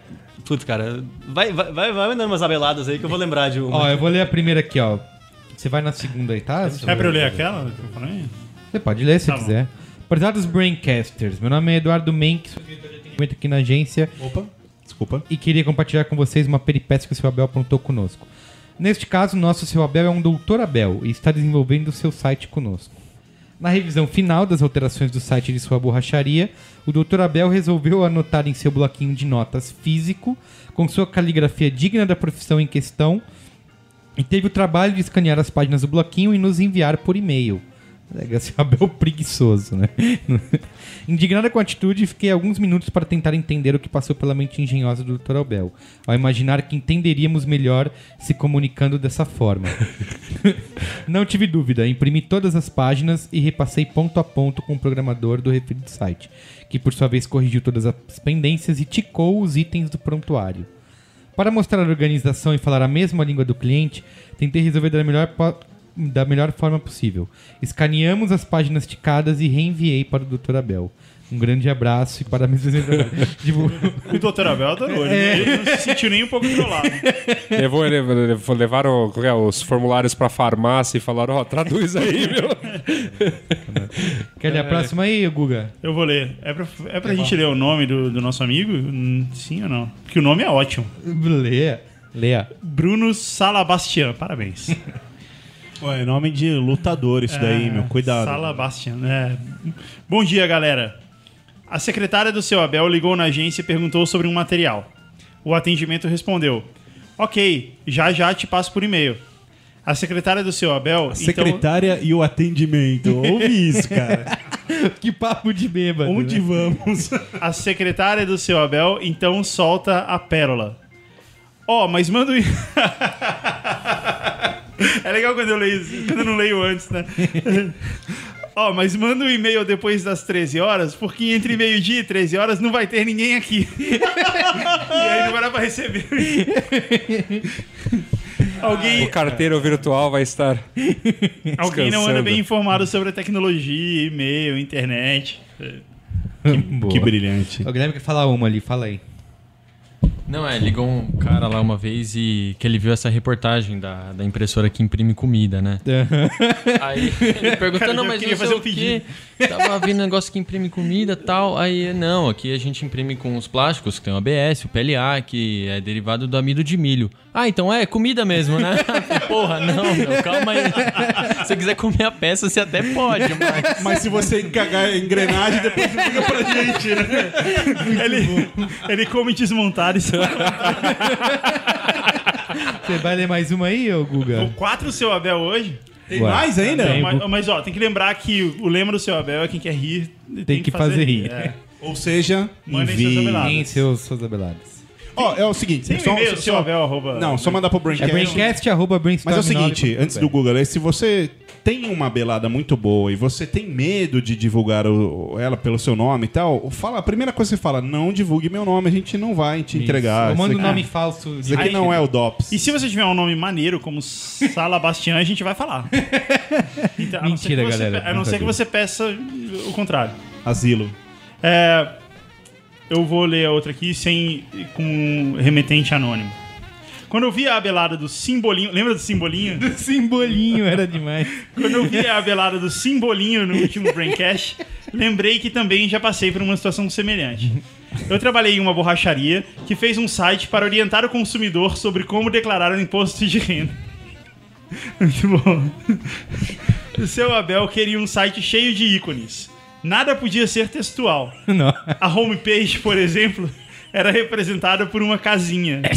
Putz, cara, vai, vai, vai, vai mandando umas abeladas aí que eu vou lembrar de uma. Ó, eu vou ler a primeira aqui, ó. Você vai na segunda aí, tá? É pra eu ler aquela? Você pode ler se Tá quiser. Prezados Braincasters, meu nome é Eduardo Menck, sou diretor atendimento aqui na agência Opa, desculpa. e queria compartilhar com vocês uma peripécia que o seu Abel aprontou conosco. Neste caso, nosso seu Abel é um doutor Abel e está desenvolvendo o seu site conosco. Na revisão final das alterações do site de sua borracharia, o Dr. Abel resolveu anotar em seu bloquinho de notas físico, com sua caligrafia digna da profissão em questão, e teve o trabalho de escanear as páginas do bloquinho e nos enviar por e-mail. É, Esse Abel preguiçoso, né? Indignada com a atitude, fiquei alguns minutos para tentar entender o que passou pela mente engenhosa do Dr. Abel, ao imaginar que entenderíamos melhor se comunicando dessa forma. Não tive dúvida, imprimi todas as páginas e repassei ponto a ponto com o programador do referido site, que por sua vez corrigiu todas as pendências e ticou os itens do prontuário. Para mostrar a organização e falar a mesma língua do cliente, tentei resolver da melhor, da melhor forma possível. Escaneamos as páginas ticadas e reenviei para o Dr. Abel. Um grande abraço e parabéns pelo trabalho. Tipo, O Dr. Abel adorou. Ele, ele não se sentiu nem um pouco trollado. Levou, levou- levaram é, os formulários pra farmácia e falaram, ó, traduz aí, meu. quer ler a próxima aí, Guga? Eu vou ler. É pra, é pra gente ler o nome do, do nosso amigo? Hum, Sim ou não? Porque o nome é ótimo. Leia. Leia. Bruno Salabastian. Parabéns. Ué, é nome de lutador isso daí, meu. Cuidado. Salabastian. É. Bom dia, galera. A secretária do seu Abel ligou na agência e perguntou sobre um material. O atendimento respondeu: Ok, já já te passo por e-mail. A secretária do seu Abel. A secretária e o atendimento. Ouve isso, cara. Que papo de bêbado. Onde né? vamos? Então, a secretária do seu Abel então solta a pérola. Ó, mas manda o. é legal quando eu leio, quando eu não leio antes, né? Ó, mas manda um e-mail depois das 13 horas, porque entre meio-dia e 13 horas não vai ter ninguém aqui. e aí não vai dar pra receber. alguém O carteiro virtual vai estar. alguém não anda bem informado sobre a tecnologia, e-mail, internet. Boa. Que brilhante. O Guilherme quer falar uma ali, fala aí. Não, é, ligou um cara lá uma vez e que ele viu essa reportagem da, da impressora que imprime comida, né? Aí ele perguntou, Cara, não, mas queria não fazer o um quê. Tava vindo um negócio que imprime comida e tal. Aí, não, aqui a gente imprime com os plásticos, que tem o ABS, o PLA, que é derivado do amido de milho. Ah, então é comida mesmo, né? Porra, não, meu, calma aí. Se você quiser comer a peça, você até pode, mas... Mas se você cagar a engrenagem, depois liga pra gente, né? Ele, ele come desmontado e sai. Você vai ler mais uma aí, ô Guga? Quatro o seu Abel hoje. Tem Ué. mais ainda? Tem. Mas, mas, ó, tem que lembrar que o lema do seu Abel é quem quer rir Tem que fazer rir. É. Ou seja, Mandem seus abelados. Ó, é o seguinte. Tem só- e-mail só- arroba... Não, só mandar pro É Braincast. braincast, arroba brainstorm Mas é o seguinte, 9.com.br. antes do Google, é, se você tem uma belada muito boa e você tem medo de divulgar o- ela pelo seu nome e tal, fala, a primeira coisa que você fala, não divulgue meu nome, a gente não vai te entregar. Eu mando isso um nome falso. isso aqui não é o DOPS. E se você tiver um nome maneiro, como Salabastian, a gente vai falar. Então, a não ser Mentira, que você- galera. A não ser que você peça o contrário. Asilo. É, eu vou ler a outra aqui sem, com remetente anônimo. Quando eu vi a abelada do Simbolinho... Lembra do Simbolinho? Simbolinho era demais. Quando eu vi a abelada do Simbolinho no último Braincast, lembrei que também já passei por uma situação semelhante. Eu trabalhei em uma borracharia que fez um site para orientar o consumidor sobre como declarar o imposto de renda. Muito bom. O seu Abel queria um site cheio de ícones. Nada podia ser textual. Não. A homepage, por exemplo, era representada por uma casinha.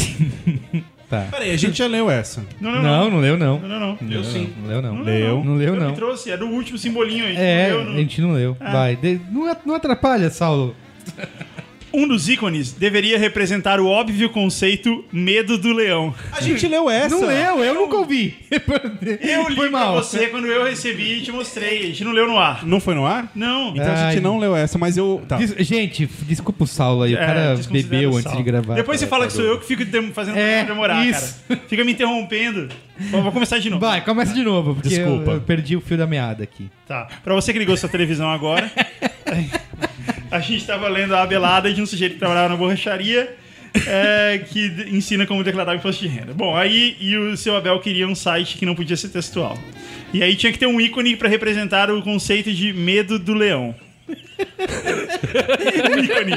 Tá. Peraí, a gente já leu essa. Não, não, Não, não. não leu, não. Não, não, não. Não, sim. Não leu, não. Não, Leu. Não leu, Eu não. me trouxe, é do último simbolinho aí. É, Não leu, não. a gente não leu. Vai. de- Não, at- não atrapalha, Saulo. Um dos ícones deveria representar o óbvio conceito medo do leão. A gente leu essa. Não leu, eu nunca ouvi. Eu li Foi pra mal. você quando eu recebi e te mostrei. A gente não leu no ar. Não foi no ar? Não. Então a Ai. gente não leu essa, mas eu. Tá. Des- gente, desculpa o Saulo aí. O É, cara bebeu o antes de gravar. Depois você fala que sou eu que fico dem- fazendo É, demorar, isso. cara. Fica me interrompendo. Vou vou começar de novo. Vai, começa de novo, porque Desculpa. Eu, eu perdi o fio da meada aqui. Tá. Pra você que ligou sua televisão agora, a gente tava lendo a abelada de um sujeito que trabalhava na borracharia. é, que ensina como declarar imposto de renda. Bom, aí e o seu Abel queria um site que não podia ser textual. E aí tinha que ter um ícone pra representar o conceito de medo do leão. um ícone.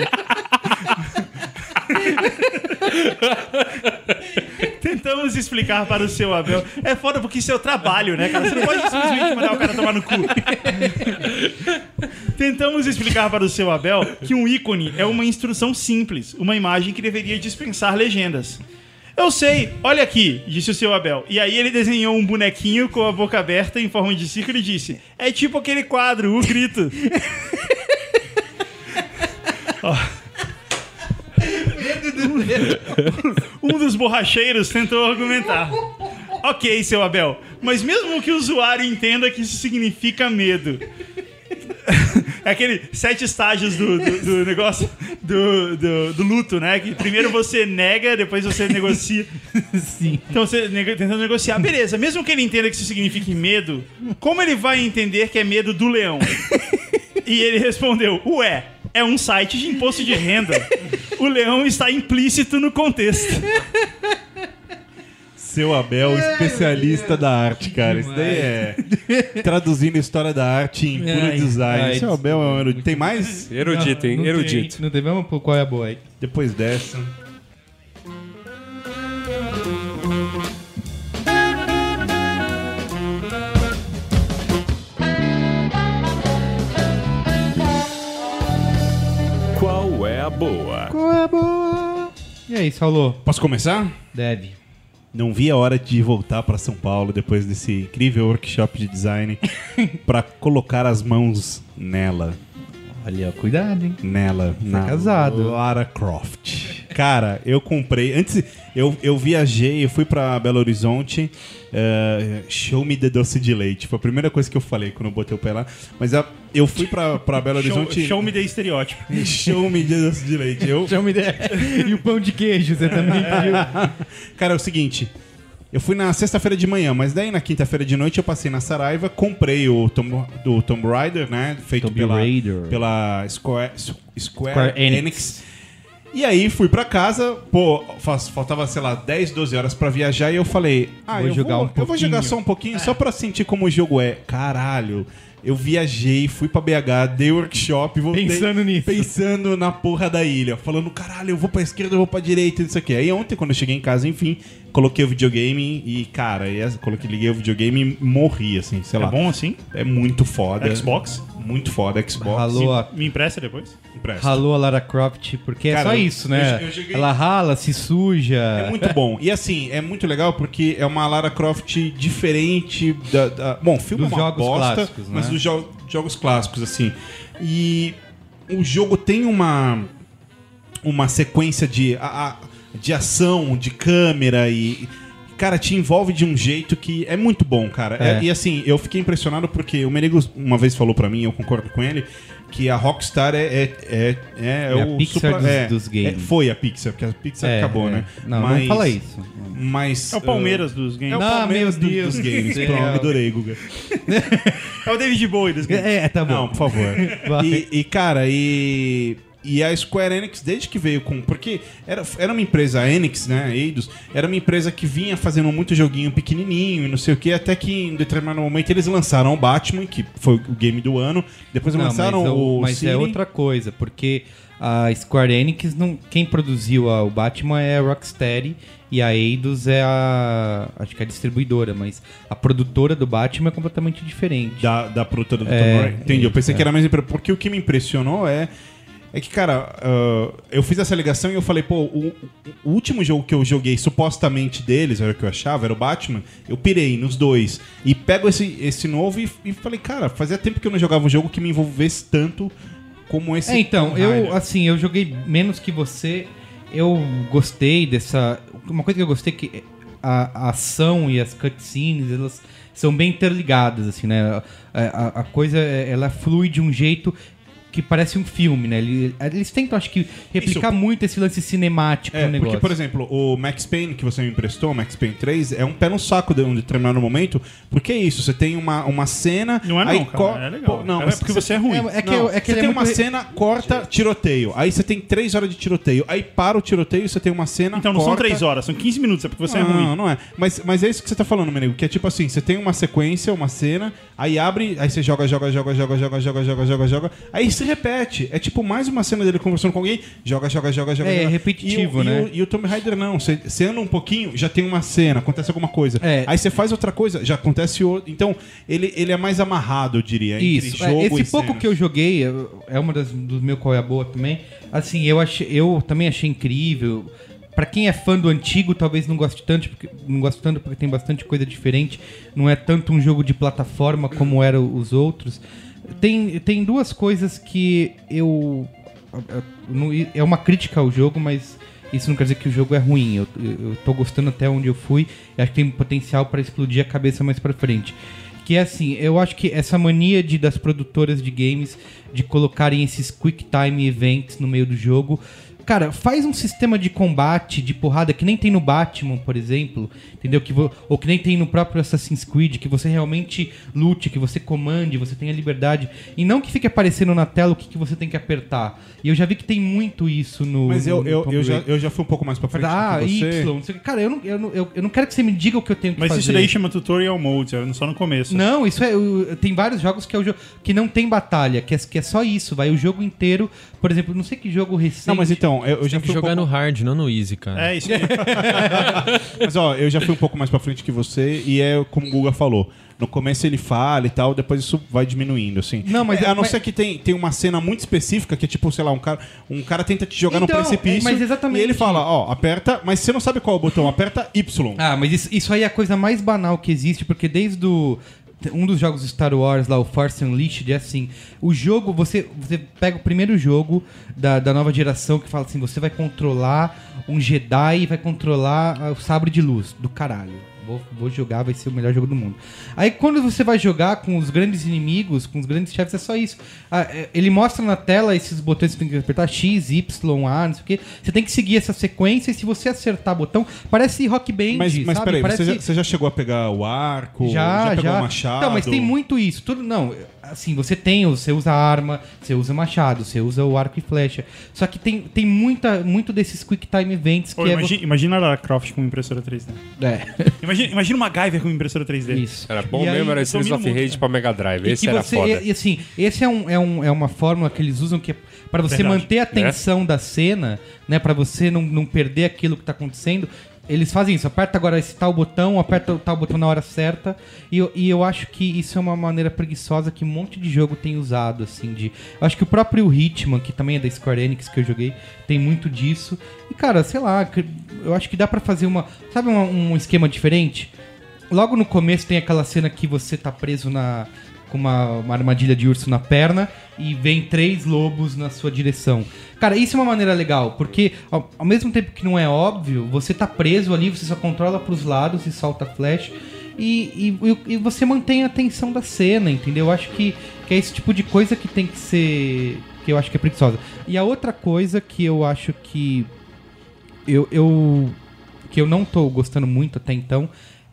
Tentamos explicar para o seu Abel. É foda porque isso é o trabalho, né, cara? Você não pode simplesmente mandar o cara tomar no cu. Tentamos explicar para o seu Abel que um ícone é uma instrução simples, uma imagem que deveria dispensar legendas. Eu sei, olha aqui, disse o seu Abel. E aí ele desenhou um bonequinho com a boca aberta em forma de círculo e disse: É tipo aquele quadro, o grito. Ó. Um dos borracheiros tentou argumentar. Ok, seu Abel, mas mesmo que o usuário entenda que isso significa medo. É aquele sete estágios do, do, do negócio do, do, do luto, né? Que primeiro você nega, depois você negocia. Sim. Então você nega- tentando negociar. Beleza, mesmo que ele entenda que isso signifique medo, como ele vai entender que é medo do leão? E ele respondeu: Ué, é um site de imposto de renda. O leão está implícito no contexto. Seu Abel, especialista da arte, cara. Isso daí é. Traduzindo a história da arte em puro Ai, design. ai, Seu Abel é um erudito. Tem mais? Erudito, hein? Não tem, Erudito. Não tem, pro qual é a boa aí. Depois dessa. Qual é a boa? Qual é boa? E aí, Saulo? Posso começar? Deve. Não vi a hora de voltar para São Paulo depois desse incrível workshop de design para colocar as mãos nela. Olha, ó, cuidado, hein? Nela. na casado. Lara Croft. Cara, eu comprei. Antes, eu, eu viajei, eu fui pra Belo Horizonte. eh, show me the doce de leite. Foi a primeira coisa que eu falei quando eu botei o pé lá. Mas a- eu fui pra, pra Belo Show, Horizonte. show me de estereótipo. show me the doce de leite. Eu, Chama ideia. e o pão de queijo, você também pediu. Cara, é o seguinte. Eu fui na sexta-feira de manhã, mas daí na quinta-feira de noite eu passei na Saraiva, comprei o Tomb, do Tomb Raider, né? Feito Tomb pela, Raider. pela Square, Square, Square Enix. Enix. E aí fui pra casa, pô, faltava, sei lá, 10, 12 horas pra viajar e eu falei, ah, Vou eu, jogar vou, um eu vou jogar só um pouquinho, só pra sentir como o jogo é. Caralho, eu viajei, fui pra BH, dei workshop, voltei Pensando nisso. pensando na porra da ilha, falando, caralho, eu vou pra esquerda, eu vou pra direita, isso aqui. Aí ontem, quando eu cheguei em casa, enfim, coloquei o videogame e, cara, coloquei, liguei o videogame e morri, assim, sei É lá. bom assim? É muito foda. Xbox? Muito foda, Xbox. Ralou a, Me empresta depois? Empresta. ralou a Lara Croft, porque é Cara, só eu- isso, né? eu- eu joguei- Ela rala, se suja. É muito bom. E assim, é muito legal porque é uma Lara Croft diferente da. da- bom, filme Dos é uma jogos bosta, clássicos, mas né? dos jo- jogos clássicos, assim. E o jogo tem uma. Uma sequência de, a- a- de ação, de câmera e. Cara, te envolve de um jeito que é muito bom, cara. É- É. e assim, eu fiquei impressionado porque o Merigo uma vez falou pra mim, eu concordo com ele, que a Rockstar é, é, é, é, É a o Pixar dos- é, dos games. é, foi a Pixar, porque a Pixar É, acabou, é. né? Não, Mas- não fala isso. Mas. É o Palmeiras dos uh, games. É o Não, Palmeiras do- Deus dos do games. Pronto, adorei, Guga. É o David Bowie dos games. É, tá bom. Não, por favor. E, e, cara, e. e a Square Enix, desde que veio com. Porque era, era uma empresa, a Enix, né? Eidos, era uma empresa que vinha fazendo muito joguinho pequenininho e não sei o que, até que em determinado momento eles lançaram o Batman, que foi o game do ano. Depois Não, lançaram mas, o. mas é outra coisa, porque a Square Enix, não, quem produziu a- o Batman é a Rocksteady e a Eidos é a. Acho que é a distribuidora, mas a produtora do Batman é completamente diferente. Da, da produtora do É. Entendi. Eu pensei é. que era mais. Porque o que me impressionou é. É que, cara, ah, eu fiz essa ligação e eu falei, pô, o, o último jogo que eu joguei supostamente deles, era o que eu achava, era o Batman, eu pirei nos dois. E pego esse, esse novo e, e falei, cara, fazia tempo que eu não jogava um jogo que me envolvesse tanto como esse. É, então, eu, assim, eu joguei menos que você. Eu gostei dessa. Uma coisa que eu gostei é que a, a ação e as cutscenes, elas são bem interligadas, assim, né? A, a- a coisa, ela flui de um jeito que parece um filme, né? Ele- Eles tentam, acho que, replicar Isso. muito esse lance cinemático É, no negócio. porque, por exemplo, o Max Payne que você me emprestou, o Max Payne 3, é um pé no saco de um determinado momento, porque é isso, você tem uma, uma cena... Não é não, aí cara, é legal. Pô, não, É porque você é ruim. É, é que, Não, é que você é tem uma muito- cena, corta, tiroteio. Aí você tem três horas de tiroteio. Aí para o tiroteio, você tem uma cena, Então não são corta... 3 horas, são 15 minutos, é porque você é não, ruim. não é. Mas, mas é isso que você tá falando, Menino. Que é tipo assim, você tem uma sequência, uma cena, aí abre, aí você joga, joga, joga, joga, joga, joga, joga, joga, joga. Aí se repete. É tipo mais uma cena dele conversando com alguém, joga, joga, joga, joga. É, joga. é repetitivo, E o- né? E o, e o Tomb Raider não. Você, anda um pouquinho, já tem uma cena, acontece alguma coisa. É. Aí você faz outra coisa, já acontece outro. Então, ele, ele é mais amarrado, eu diria, Isso, é, esse pouco cenas. que eu joguei é- uma das do meu qual é a boa também. Assim, eu achei, eu também achei incrível. Pra quem é fã do antigo, talvez não goste tanto, porque não goste tanto porque tem bastante coisa diferente. Não é tanto um jogo de plataforma como eram os outros. Tem, tem duas coisas que eu é uma crítica ao jogo, mas isso não quer dizer que o jogo é ruim. Eu, eu, tô gostando até onde eu fui. E acho que tem potencial pra explodir a cabeça mais pra frente. Que é assim, eu acho que essa mania de, das produtoras de games de colocarem esses quick time events no meio do jogo. Cara, faz um sistema de combate, de porrada, que nem tem no Batman, por exemplo, entendeu? Que ou que nem tem no próprio Assassin's Creed, que você realmente lute, que você comande, você tenha liberdade. E não que fique aparecendo na tela o que, que você tem que apertar. E eu já vi que tem muito isso no. Mas eu, no- no eu, eu, já, eu já fui um pouco mais pra frente Ah, que. Y, não sei o que. Cara, eu não, eu, não, eu, eu não quero que você me diga o que eu tenho que Mas fazer. isso daí chama tutorial mode, só no começo. Não, isso é. o- Tem vários jogos que é o jogo que não tem batalha, que é, que é só isso, vai o jogo inteiro. Por exemplo, não sei que jogo recente. Não, mas então, eu, eu Tem já que fui um jogar pouco... no hard, não no easy, cara. É isso aí. Mas ó, eu já fui um pouco mais pra frente que você e é como o Guga falou. No começo ele fala e tal, depois isso vai diminuindo, assim. Não, mas- É, a não mas- ser que tem, tem uma cena muito específica que é tipo, sei lá, um cara, um cara tenta te jogar Então, no precipício é, mas exatamente. e ele fala, ó, aperta, mas você não sabe qual é o botão, aperta Y. Ah, mas isso, isso aí é a coisa mais banal que existe, porque desde o. Um dos jogos Star Wars lá, o Force Unleashed, é assim: o jogo, você, você pega o primeiro jogo da, da nova geração que fala assim: você vai controlar um Jedi e vai controlar ah, o sabre de luz do caralho. Vou, vou jogar, vai ser o melhor jogo do mundo. Aí quando você vai jogar com os grandes inimigos, com os grandes chefes, é só isso. Ah, é, ele mostra na tela esses botões que você tem que apertar X, Y, A, não sei o quê. Você tem que seguir essa sequência e se você acertar botão, parece rock band. Mas, mas sabe? peraí, Parece... você, já, você já chegou a pegar o arco? Já, pegou já. o machado? Então, mas tem muito isso. Tudo não. Assim, você tem, você usa arma, você usa machado, você usa o arco e flecha. Só que tem, tem muita, muito desses quick time events que Pô, é imagina, imagina a Lara Croft com impressora 3D. vo- é. Imagina, imagina uma MacGyver com impressora 3D. Isso. Era bom E aí, mesmo, era Streets domina of o mundo, Rage pra Mega Drive. E Esse era você, foda. e, assim, esse é, um, é, um, é uma fórmula que eles usam que é para você Verdade. manter a tensão da cena, né, para você não, não perder aquilo que tá acontecendo. Eles fazem isso, aperta agora esse tal botão, aperta o tal botão na hora certa. E eu, e eu acho que isso é uma maneira preguiçosa que um monte de jogo tem usado, assim, de... Eu acho que o próprio Hitman, que também é da Square Enix, que eu joguei, tem muito disso. E, cara, sei lá, eu acho que dá pra fazer uma... Sabe uma- um esquema diferente? Logo no começo tem aquela cena que você tá preso na com uma, uma armadilha de urso na perna e vem três lobos na sua direção. Cara, isso é uma maneira legal, porque ao, ao mesmo tempo que não é óbvio, você tá preso ali, você só controla pros lados e solta flash. E, e, e você mantém a atenção da cena, entendeu? Eu acho que, que é esse tipo de coisa que tem que ser. que eu acho que é preguiçosa. E a outra coisa que eu acho que eu, eu que eu não tô gostando muito até então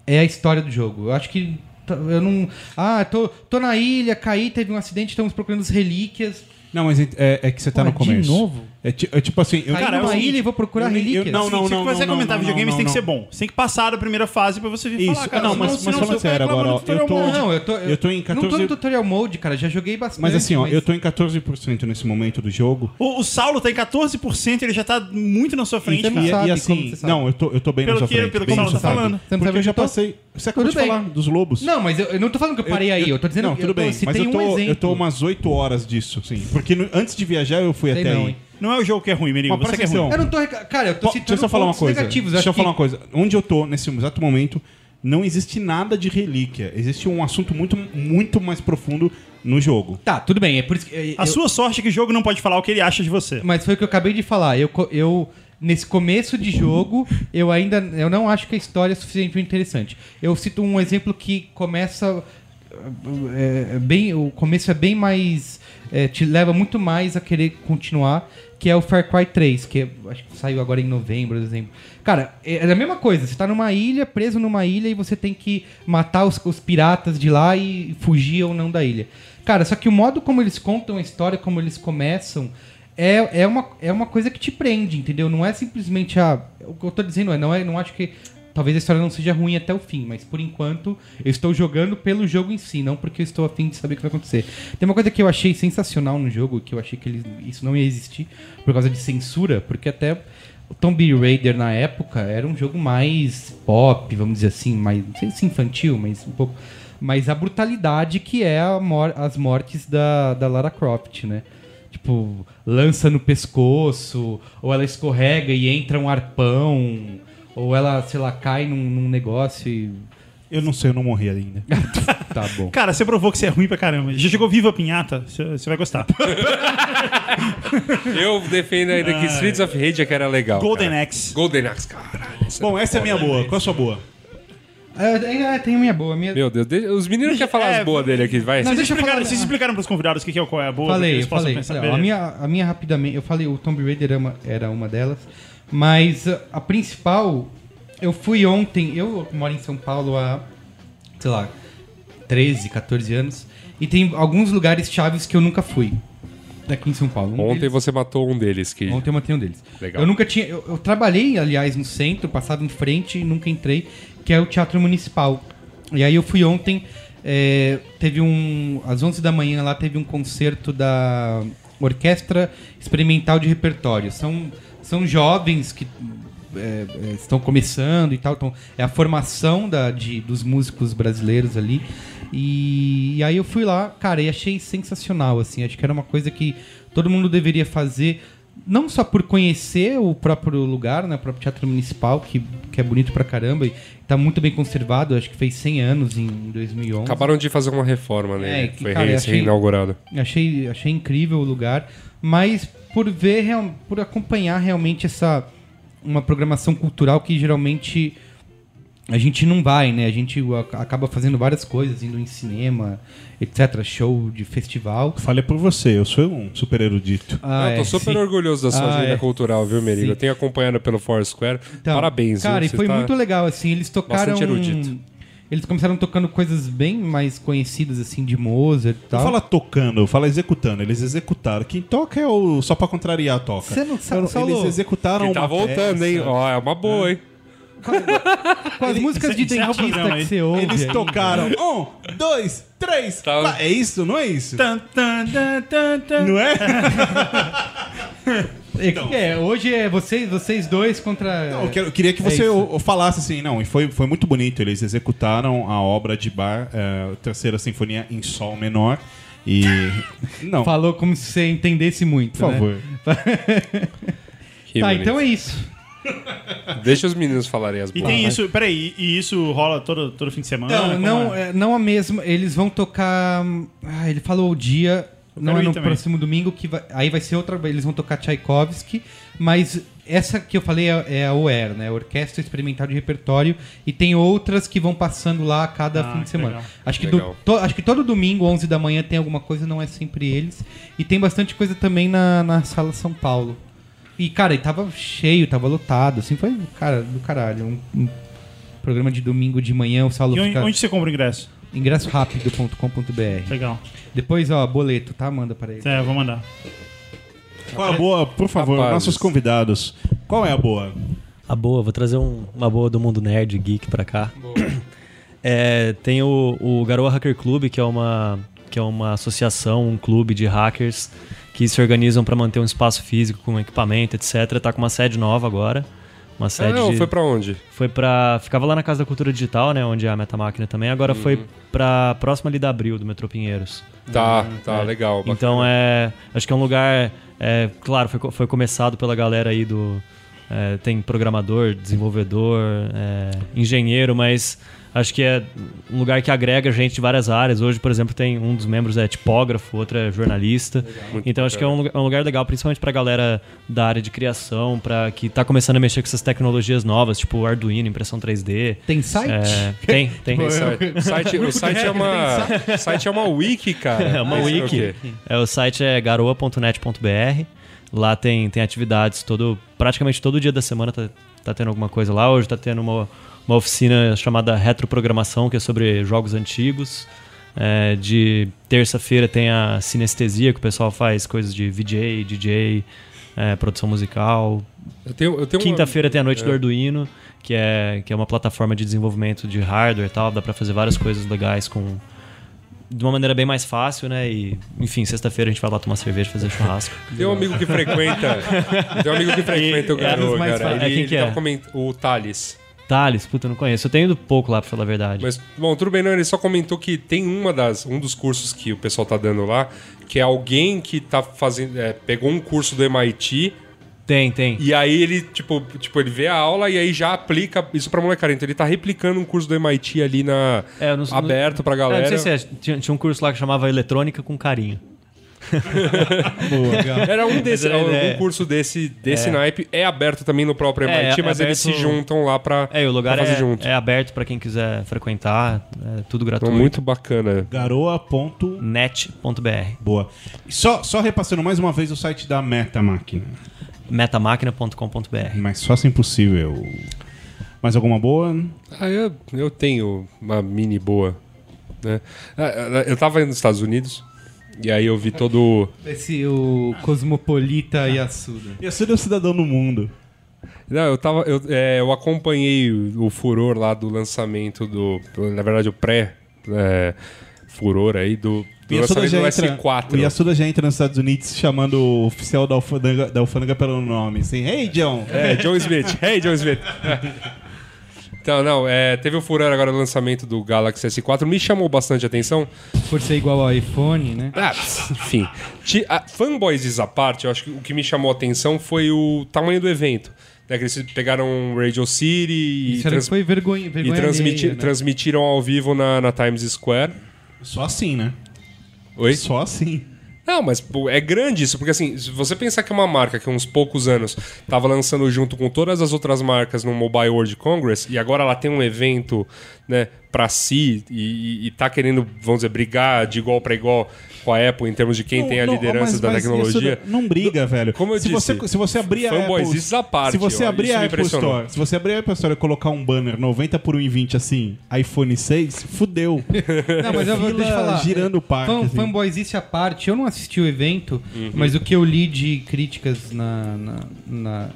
é a história do jogo. Eu acho que eu não. Ah, tô, tô na ilha, caí, teve um acidente, estamos procurando as relíquias. Não, mas é, é que você tá Pô, no começo. de novo? É, é tipo assim... Eu, Cara, é numa seguinte, ilha e vou procurar eu nem- eu- relíquias. não, não, se não, você não, comentar não, videogames, não, tem que ser bom. Você tem que passar da primeira fase pra você vir Isso, falar, cara. não, mas, senão- mas senão falando você sério agora, eu tô. Não, eu tô, eu tô em Não tô 14... no tutorial mode, cara, já joguei bastante. Mas assim, ó, mas- eu tô em 14% nesse momento do jogo. O, o Saulo tá em 14%, ele já tá muito na sua frente, Você não cara. E, e assim, você não, eu tô, eu tô bem Pelo na sua que- frente. pelo que o Saulo tá frente. falando. Você Porque eu já passei... Você acabou de falar dos lobos. Não, mas eu, não tô falando que eu parei aí, eu tô dizendo Não, que tudo eu tô, Mas eu tô, um exemplo. eu tô umas 8 horas disso, sim. Porque antes de viajar eu fui até aí. Não é o jogo que é ruim, Merigo. Mas Você que é ruim. Eu não tô. reca- Cara, eu tô citando Deixa eu só falar uma pontos coisa. negativos. Deixa eu acho falar uma que- coisa. Onde eu tô nesse exato momento, não existe nada de relíquia. Existe um assunto muito, muito mais profundo no jogo. Tá, tudo bem. É por isso que. é, A eu- sua sorte é que o jogo não pode falar o que ele acha de você. Mas foi o que eu acabei de falar. Eu, co- eu nesse começo de jogo, eu ainda eu não acho que a história é suficientemente interessante. Eu cito um exemplo que começa é, é bem, o começo é bem mais é, te leva muito mais a querer continuar, que é o Far Cry 3, que é- acho que saiu agora em novembro, exemplo. Cara, é é a mesma coisa. Você tá numa ilha, preso numa ilha e você tem que matar os, os piratas de lá e fugir ou não da ilha. Cara, só que o modo como eles contam a história, como eles começam, é, é, uma, é uma coisa que te prende, entendeu? Não é simplesmente a. O que eu tô dizendo é, não, é, não acho que. Talvez a história não seja ruim até o fim, mas por enquanto eu estou jogando pelo jogo em si, não porque eu estou afim de saber o que vai acontecer. Tem uma coisa que eu achei sensacional no jogo, que eu achei que eles, isso não ia existir por causa de censura, porque até o Tomb Raider na época era um jogo mais pop, vamos dizer assim, mais, não sei se infantil, mas um pouco. Mas a brutalidade que é mor- as mortes da, da Lara Croft, né? Tipo, lança no pescoço, ou ela escorrega e entra um arpão, ou ela, sei lá, cai num, num negócio e. Eu não sei, eu não morri ainda. Tá bom. Cara, você provou que você é ruim pra caramba. Já jogou Viva Pinhata? Você vai gostar. Eu defendo ainda que Streets of Rage é que era legal. Golden cara. Axe. Golden Axe, caralho. Bom, era essa é a minha boa. Qual a sua boa? É, é, tem a minha boa. Minha... Meu Deus, deixa- os meninos querem falar É, as boas dele aqui, vai. Não, Vocês deixa eu explicaram, falar- vocês explicaram pros convidados o que que é qual é a boa? pra que Falei, eles eu possam falei. pensar, falei, ó, a, beleza. minha, a minha rapidamente. Eu falei, o Tomb Raider era uma, era uma delas. Mas a, a principal, eu fui ontem. Eu moro em São Paulo há, sei lá, 13, 14 anos. E tem alguns lugares chaves que eu nunca fui. Aqui em São Paulo. Um Ontem deles- você matou um deles que. Ontem eu matei um deles. Legal. Eu nunca tinha. Eu, eu trabalhei, aliás, no centro, passado em frente e nunca entrei, que é o Teatro Municipal. E aí eu fui ontem. é, teve um. Às 11 da manhã lá teve um concerto da Orquestra Experimental de Repertório. São, são jovens que. é, é, estão começando e tal, então é a formação da, de, dos músicos brasileiros ali. E, e aí eu fui lá, cara, e achei sensacional, assim, acho que era uma coisa que todo mundo deveria fazer, não só por conhecer o próprio lugar, né, o próprio Teatro Municipal, que, que é bonito pra caramba e tá muito bem conservado, acho que fez 100 anos em 2011. Acabaram de fazer uma reforma, É, né? que, Foi cara, achei- reinaugurado. Achei, achei incrível o lugar, mas por ver, real- por acompanhar realmente essa uma programação cultural que geralmente a gente não vai, né? A gente acaba fazendo várias coisas, indo em cinema, etc, show de festival. Falei por você, eu sou um super erudito. Ah, eu tô é, super sim. orgulhoso da sua Ah, agenda é. cultural, viu, Merigo? Eu tenho acompanhado pelo Foursquare. Então, Parabéns, Cara, viu? e foi tá- muito legal, assim, eles tocaram... bastante erudito. Eles começaram tocando coisas bem mais conhecidas, assim, de Mozart e Não tal. fala tocando, fala executando. Eles executaram. Quem toca é o. Só pra contrariar toca. Você não sabe, Eu- Saulo? Eles executaram. Ele tá uma voltando, peça. hein? Ó, é uma boa, hein? Com as músicas de dentista que você ouve Eles aí. tocaram. Um, dois, três. Tá. É isso? Não é isso? Tan, tan, tan, tan, tan. Não é? É, que é, hoje é vocês, vocês dois contra... Não, eu, quero- eu queria que É você o falasse assim, não, e foi, foi muito bonito. Eles executaram a obra de Bar, é, a terceira sinfonia em sol menor. E. Não, Falou como se você entendesse muito, por né? favor. Que Tá, bonito. então é isso. Deixa os meninos falarem as E boas. tem isso, peraí, e isso rola todo, todo fim de semana? Não, não, é? é, não a mesma. Eles vão tocar. Ah, ele falou o dia. Não é no também. próximo domingo, que vai- aí vai ser outra. Eles vão tocar Tchaikovsky, mas essa que eu falei é, é a OER, né? Orquestra Experimental de Repertório, e tem outras que vão passando lá a cada Ah, fim de semana. legal. Acho que, do- to- acho que todo domingo, 11 da manhã, tem alguma coisa, não é sempre eles. E tem bastante coisa também na, na Sala São Paulo. E, cara, e tava cheio, tava lotado, assim, foi, cara, do caralho. Um, um programa de domingo de manhã, o Saulo E onde, fica... onde você compra o ingresso? ingressorápido.com.br. Legal. Depois, ó, boleto, tá? Manda para ele. É, vou mandar. Qual é a boa, por favor, Rapazes. nossos convidados. Qual é a boa? A boa, vou trazer um- uma boa do mundo nerd geek pra cá. É, tem o, o Garoa Hacker Club, que é uma que é uma associação, um clube de hackers que se organizam pra manter um espaço físico com equipamento, etc. Tá com uma sede nova agora. Uma Ah, sede não, de- foi pra onde? foi pra. Ficava lá na Casa da Cultura Digital, né? Onde é a Metamáquina também. Agora foi pra próxima ali da Abril, do Metrô Pinheiros. Tá, tá, legal. bacana. Então é. Acho que é um lugar. É, claro, foi, foi começado pela galera aí do. é, tem programador, desenvolvedor, é, engenheiro, mas acho que é um lugar que agrega gente de várias áreas. Hoje, por exemplo, tem um dos membros é tipógrafo, outro é jornalista. Muito então acho que é um, lugar- é um lugar legal, principalmente pra galera da área de criação, para que tá começando a mexer com essas tecnologias novas, tipo o Arduino, impressão 3D. Tem site? É, tem, tem. Tem site. O site, o site é uma. o site é uma wiki, cara. É uma Mas, wiki. ok. É, o site é garoa.net.br. Lá tem, tem atividades todo, praticamente todo dia da semana tá, tá tendo alguma coisa lá. Hoje tá tendo uma, uma oficina chamada Retroprogramação, que é sobre jogos antigos. É, de terça-feira tem a sinestesia, que o pessoal faz coisas de VJ, DJ, é, produção musical. Quinta-feira tem a Noite do É. Arduino, que é, que é uma plataforma de desenvolvimento de hardware e tal. Dá pra fazer várias coisas legais com de uma maneira bem mais fácil, né? E, enfim, sexta-feira a gente vai lá tomar cerveja, fazer churrasco. Tem um amigo que frequenta. tem um amigo que frequenta o E- é garoto, cara. fa- é, Ele, quem que ele é? O Thales. Thales, puta, eu não conheço. Eu tenho ido pouco lá, pra falar a verdade. Mas, bom, tudo bem, não. Ele só comentou que tem uma das, um dos cursos que o pessoal tá dando lá, que é alguém que tá fazendo. é, pegou um curso do MIT. Tem, tem. E aí ele, tipo, tipo, ele vê a aula e aí já aplica isso pra molecada. Então ele tá replicando um curso do MIT ali na. É, não- aberto pra É, galera. não sei se é, tinha, tinha um curso lá que chamava Eletrônica com Carinho. Era um desse, Mas era ideia. curso desse, desse É. naipe. É aberto também no próprio É, MIT, é mas eles se aberto- juntam lá pra, É, e o lugar fazer é, junto. é aberto pra quem quiser frequentar, é tudo gratuito. Então, muito bacana. Garoa. Ponto... Net.br. Boa. Só, só repassando mais uma vez o site da Meta Máquina. Metamáquina.com.br. Mais fácil impossível. Mais alguma boa? Ah, eu, eu tenho uma mini boa. Né? Ah, ah, Eu tava nos Estados Unidos e aí eu vi todo. Esse, o Cosmopolita Yasuda. Ia ser o cidadão do mundo. Não, eu tava. Eu, é, eu acompanhei o, o furor lá do lançamento do. Na verdade, o pré-furor aí do, do Yasuda, lançamento do entra, S4. o Yasuda já entra nos Estados Unidos chamando o oficial da alfândega, da alfândega pelo nome. Assim, hey, John! É, John Smith. Hey, John Smith. Então, não, é, teve o furor agora do lançamento do Galaxy S4. Me chamou bastante a atenção. Por ser igual ao iPhone, né? Ah, enfim. Ti- a- fanboys à parte, eu acho que o que me chamou a atenção foi o tamanho do evento. Né, que eles pegaram Radio City e, Isso trans- foi vergonha, e vergonha transmiti- alheia, né? transmitiram ao vivo na, na Times Square. Só assim, né? Oi? Só assim. Não, mas pô, é grande isso, porque assim, se você pensar que é uma marca que há uns poucos anos estava lançando junto com todas as outras marcas no Mobile World Congress e agora ela tem um evento, né, para si e, e, e tá querendo, vamos dizer, brigar de igual para igual com a Apple em termos de quem Não, tem a não, liderança mas- da mas tecnologia. isso não briga, velho. Como eu se disse, você, se você abrir a Apple, à parte, se você ó, abrir a Apple. Store, se você abrir a Apple Store e colocar um banner 90 por 1,20 assim, iPhone 6, fudeu. Não, mas eu vou Fila deixa eu falar. girando o parque, Fan, assim. Fanboys, isso à parte, eu não assisti o evento, Uhum. mas o que eu li de críticas na, na, na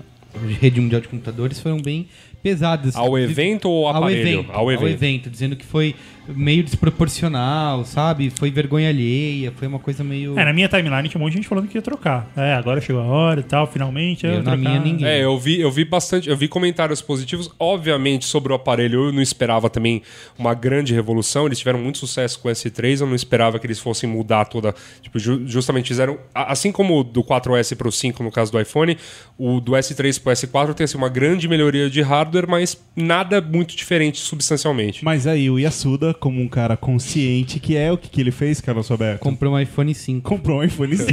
rede mundial de computadores foram bem pesadas. Ao evento ou ao Ao aparelho? evento, Ao evento. dizendo que foi meio desproporcional, sabe? Foi vergonha alheia, foi uma coisa meio... É, na minha timeline tinha um monte de gente falando que ia trocar. É, agora chegou a hora e tal, finalmente. Eu, Eu, na trocar. minha, ninguém. É, eu vi, eu vi bastante, eu vi comentários positivos. Obviamente, sobre o aparelho, eu não esperava também uma grande revolução. Eles tiveram muito sucesso com o S3, eu não esperava que eles fossem mudar toda. Tipo, ju- justamente fizeram. Assim como o do 4S pro 5, no caso do iPhone, o do S3 pro S4 tem assim, uma grande melhoria de hardware, mas nada muito diferente substancialmente. Mas aí o Yasuda, como um cara consciente que é, o que, que ele fez, Carlos Roberto? Comprou um iPhone 5. Comprou um iPhone 5.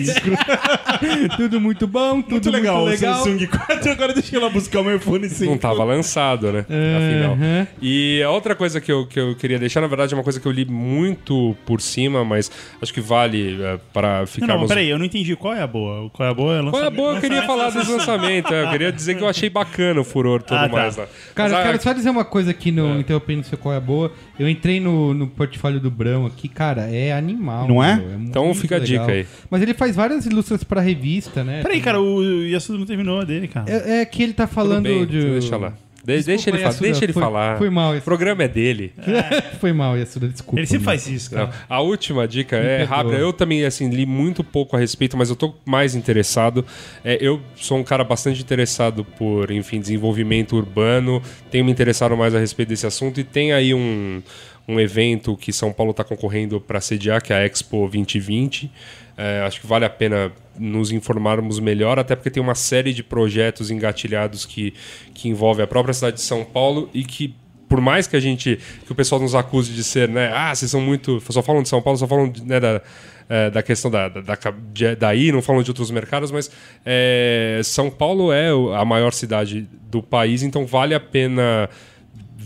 tudo muito bom, tudo muito legal. muito O legal. Samsung 4, agora deixa eu ir lá buscar o meu iPhone 5. Não tava lançado, né? Afinal. E a outra coisa que eu, que eu queria deixar, na verdade, é uma coisa que eu li muito por cima, mas acho que vale é, para Não, não, ficarmos. mas peraí, eu não entendi. Qual é a boa? Qual é a boa? É Qual é a lançamento- boa? Eu queria lançamento- falar desse lançamento. é, Eu queria dizer que eu achei bacana o furor todo Ah, tá. mais lá. Cara, Mas, eu ah, quero só dizer uma coisa aqui no É. interrompendo seu qual é a boa. Eu entrei no, no portfólio do Brão aqui, cara, é animal. Não é? meu, Então fica a dica aí. Mas ele faz várias ilustras pra revista, né? Peraí, cara, o Yasuda não terminou a dele, cara. É, é que ele tá falando bem, de. Deixa lá. De- Desculpa, deixa ele, Yasuda, deixa ele foi- falar. foi mal, O programa é dele. Foi mal, Yasuda, desculpa. Ele sempre faz isso, Não, cara. a última dica Me é perdoa. rápida. Eu também assim li muito pouco a respeito, mas eu tô mais interessado. É, eu sou um cara bastante interessado por, enfim, desenvolvimento urbano. Tenho me interessado mais a respeito desse assunto e tem aí um, um evento que São Paulo está concorrendo para sediar, que é a Expo 2020. É, acho que vale a pena nos informarmos melhor, até porque tem uma série de projetos engatilhados que, que envolve a própria cidade de São Paulo e que por mais que a gente que o pessoal nos acuse de ser, né, ah, vocês são muito, só falam de São Paulo, só falam né, da, eh, da questão da, da, da de- daí, não falam de outros mercados, mas eh, São Paulo é a maior cidade do país, então vale a pena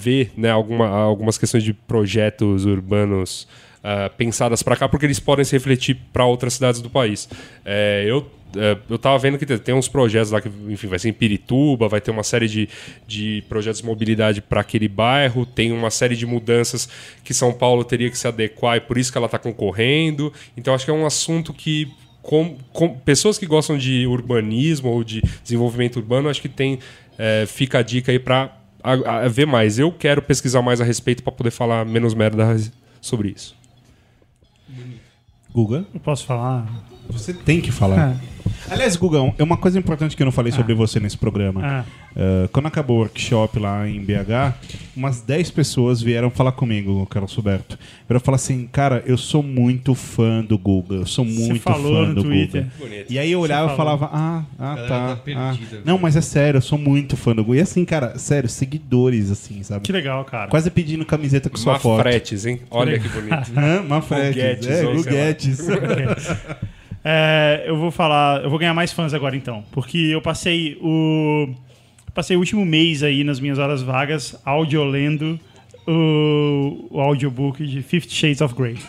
ver, né, alguma, algumas questões de projetos urbanos ah, pensadas para cá, porque eles podem se refletir para outras cidades do país. Eh, eu é, eu tava vendo que tem uns projetos lá que, enfim, vai ser em Pirituba, vai ter uma série de, de projetos de mobilidade para aquele bairro, tem uma série de mudanças que São Paulo teria que se adequar e por isso que ela está concorrendo. Então acho que é um assunto que com, com pessoas que gostam de urbanismo ou de desenvolvimento urbano, acho que tem é, fica a dica aí para ver mais. Eu quero pesquisar mais a respeito para poder falar menos merda sobre isso. Guga, Eu posso falar? você tem que falar. Aliás, Gugão, é uma coisa importante que eu não falei sobre você nesse programa. Ah. Uh, quando acabou o workshop lá em BH, umas 10 pessoas vieram falar comigo, Carlos Roberto. Vieram falar assim, cara, eu sou muito fã do Guga, eu sou muito falou fã no do Twitter. Guga. E aí eu olhava e falava, ah, ah, tá. tá ah. Não, mas é sério, eu sou muito fã do Guga. E assim, cara, sério, seguidores, assim, sabe? Que legal, cara. Quase pedindo camiseta com sua foto. Mafretes, hein? Olha que bonito. Mafretes. É. Guguetes. É, eu vou falar, eu vou ganhar mais fãs agora então, porque eu passei o passei o último mês aí nas minhas horas vagas audiolendo o, o audiobook de Fifty Shades of Grey.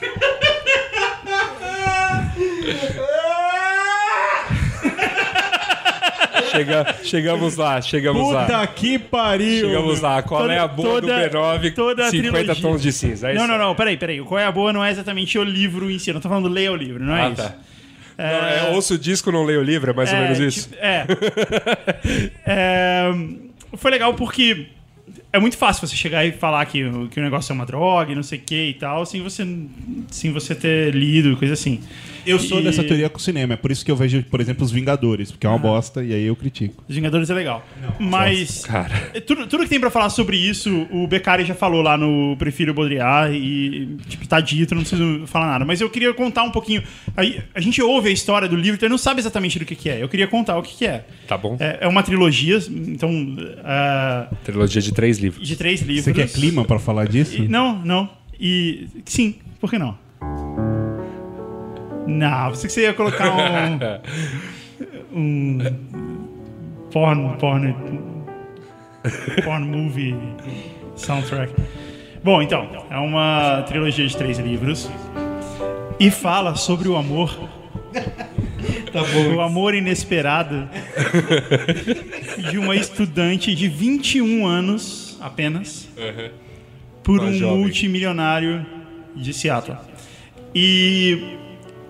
Chega- chegamos lá, chegamos lá. Puta que pariu! Chegamos lá. Qual Toda- é a boa toda- do B9? toda a 50 trilogia. tons de cinza. É não, isso? não, não, peraí, peraí. O Qual é a Boa não é exatamente o livro em si. Eu não tô falando leia o livro, não é Ah, isso. tá. Não, é, ouço o disco, não leio o livro, é mais ou É, menos isso. tipo, É. É, Foi legal porque é muito fácil você chegar e falar que, o- que o negócio é uma droga e não sei o que e tal, sem você, sem você ter lido, coisa assim. Eu sou E- dessa teoria com o cinema, é por isso que eu vejo, por exemplo, Os Vingadores, porque é uma Ah. bosta e aí eu critico. Os Vingadores é legal. Mas. Cara. é, Tudo, tudo que tem pra falar sobre isso, o Beccari já falou lá no Prefiro Baudrillard e, tipo, tá dito, não preciso falar nada. Mas eu queria contar um pouquinho. Aí, a gente ouve a história do livro, então não sabe exatamente do que, que é. Eu queria contar o que, que é. Tá bom. É, é uma trilogia, então. é, Trilogia de três livros. de três livros. Você quer clima pra falar disso? E- não, não. E. Sim, por que não? Não, você que você ia colocar um. um. Porn. Porn. Porn movie soundtrack. Bom, então, é uma trilogia de três livros. E fala sobre o amor. O amor inesperado de uma estudante de 21 anos apenas por Uma um jovem. multimilionário de Seattle. E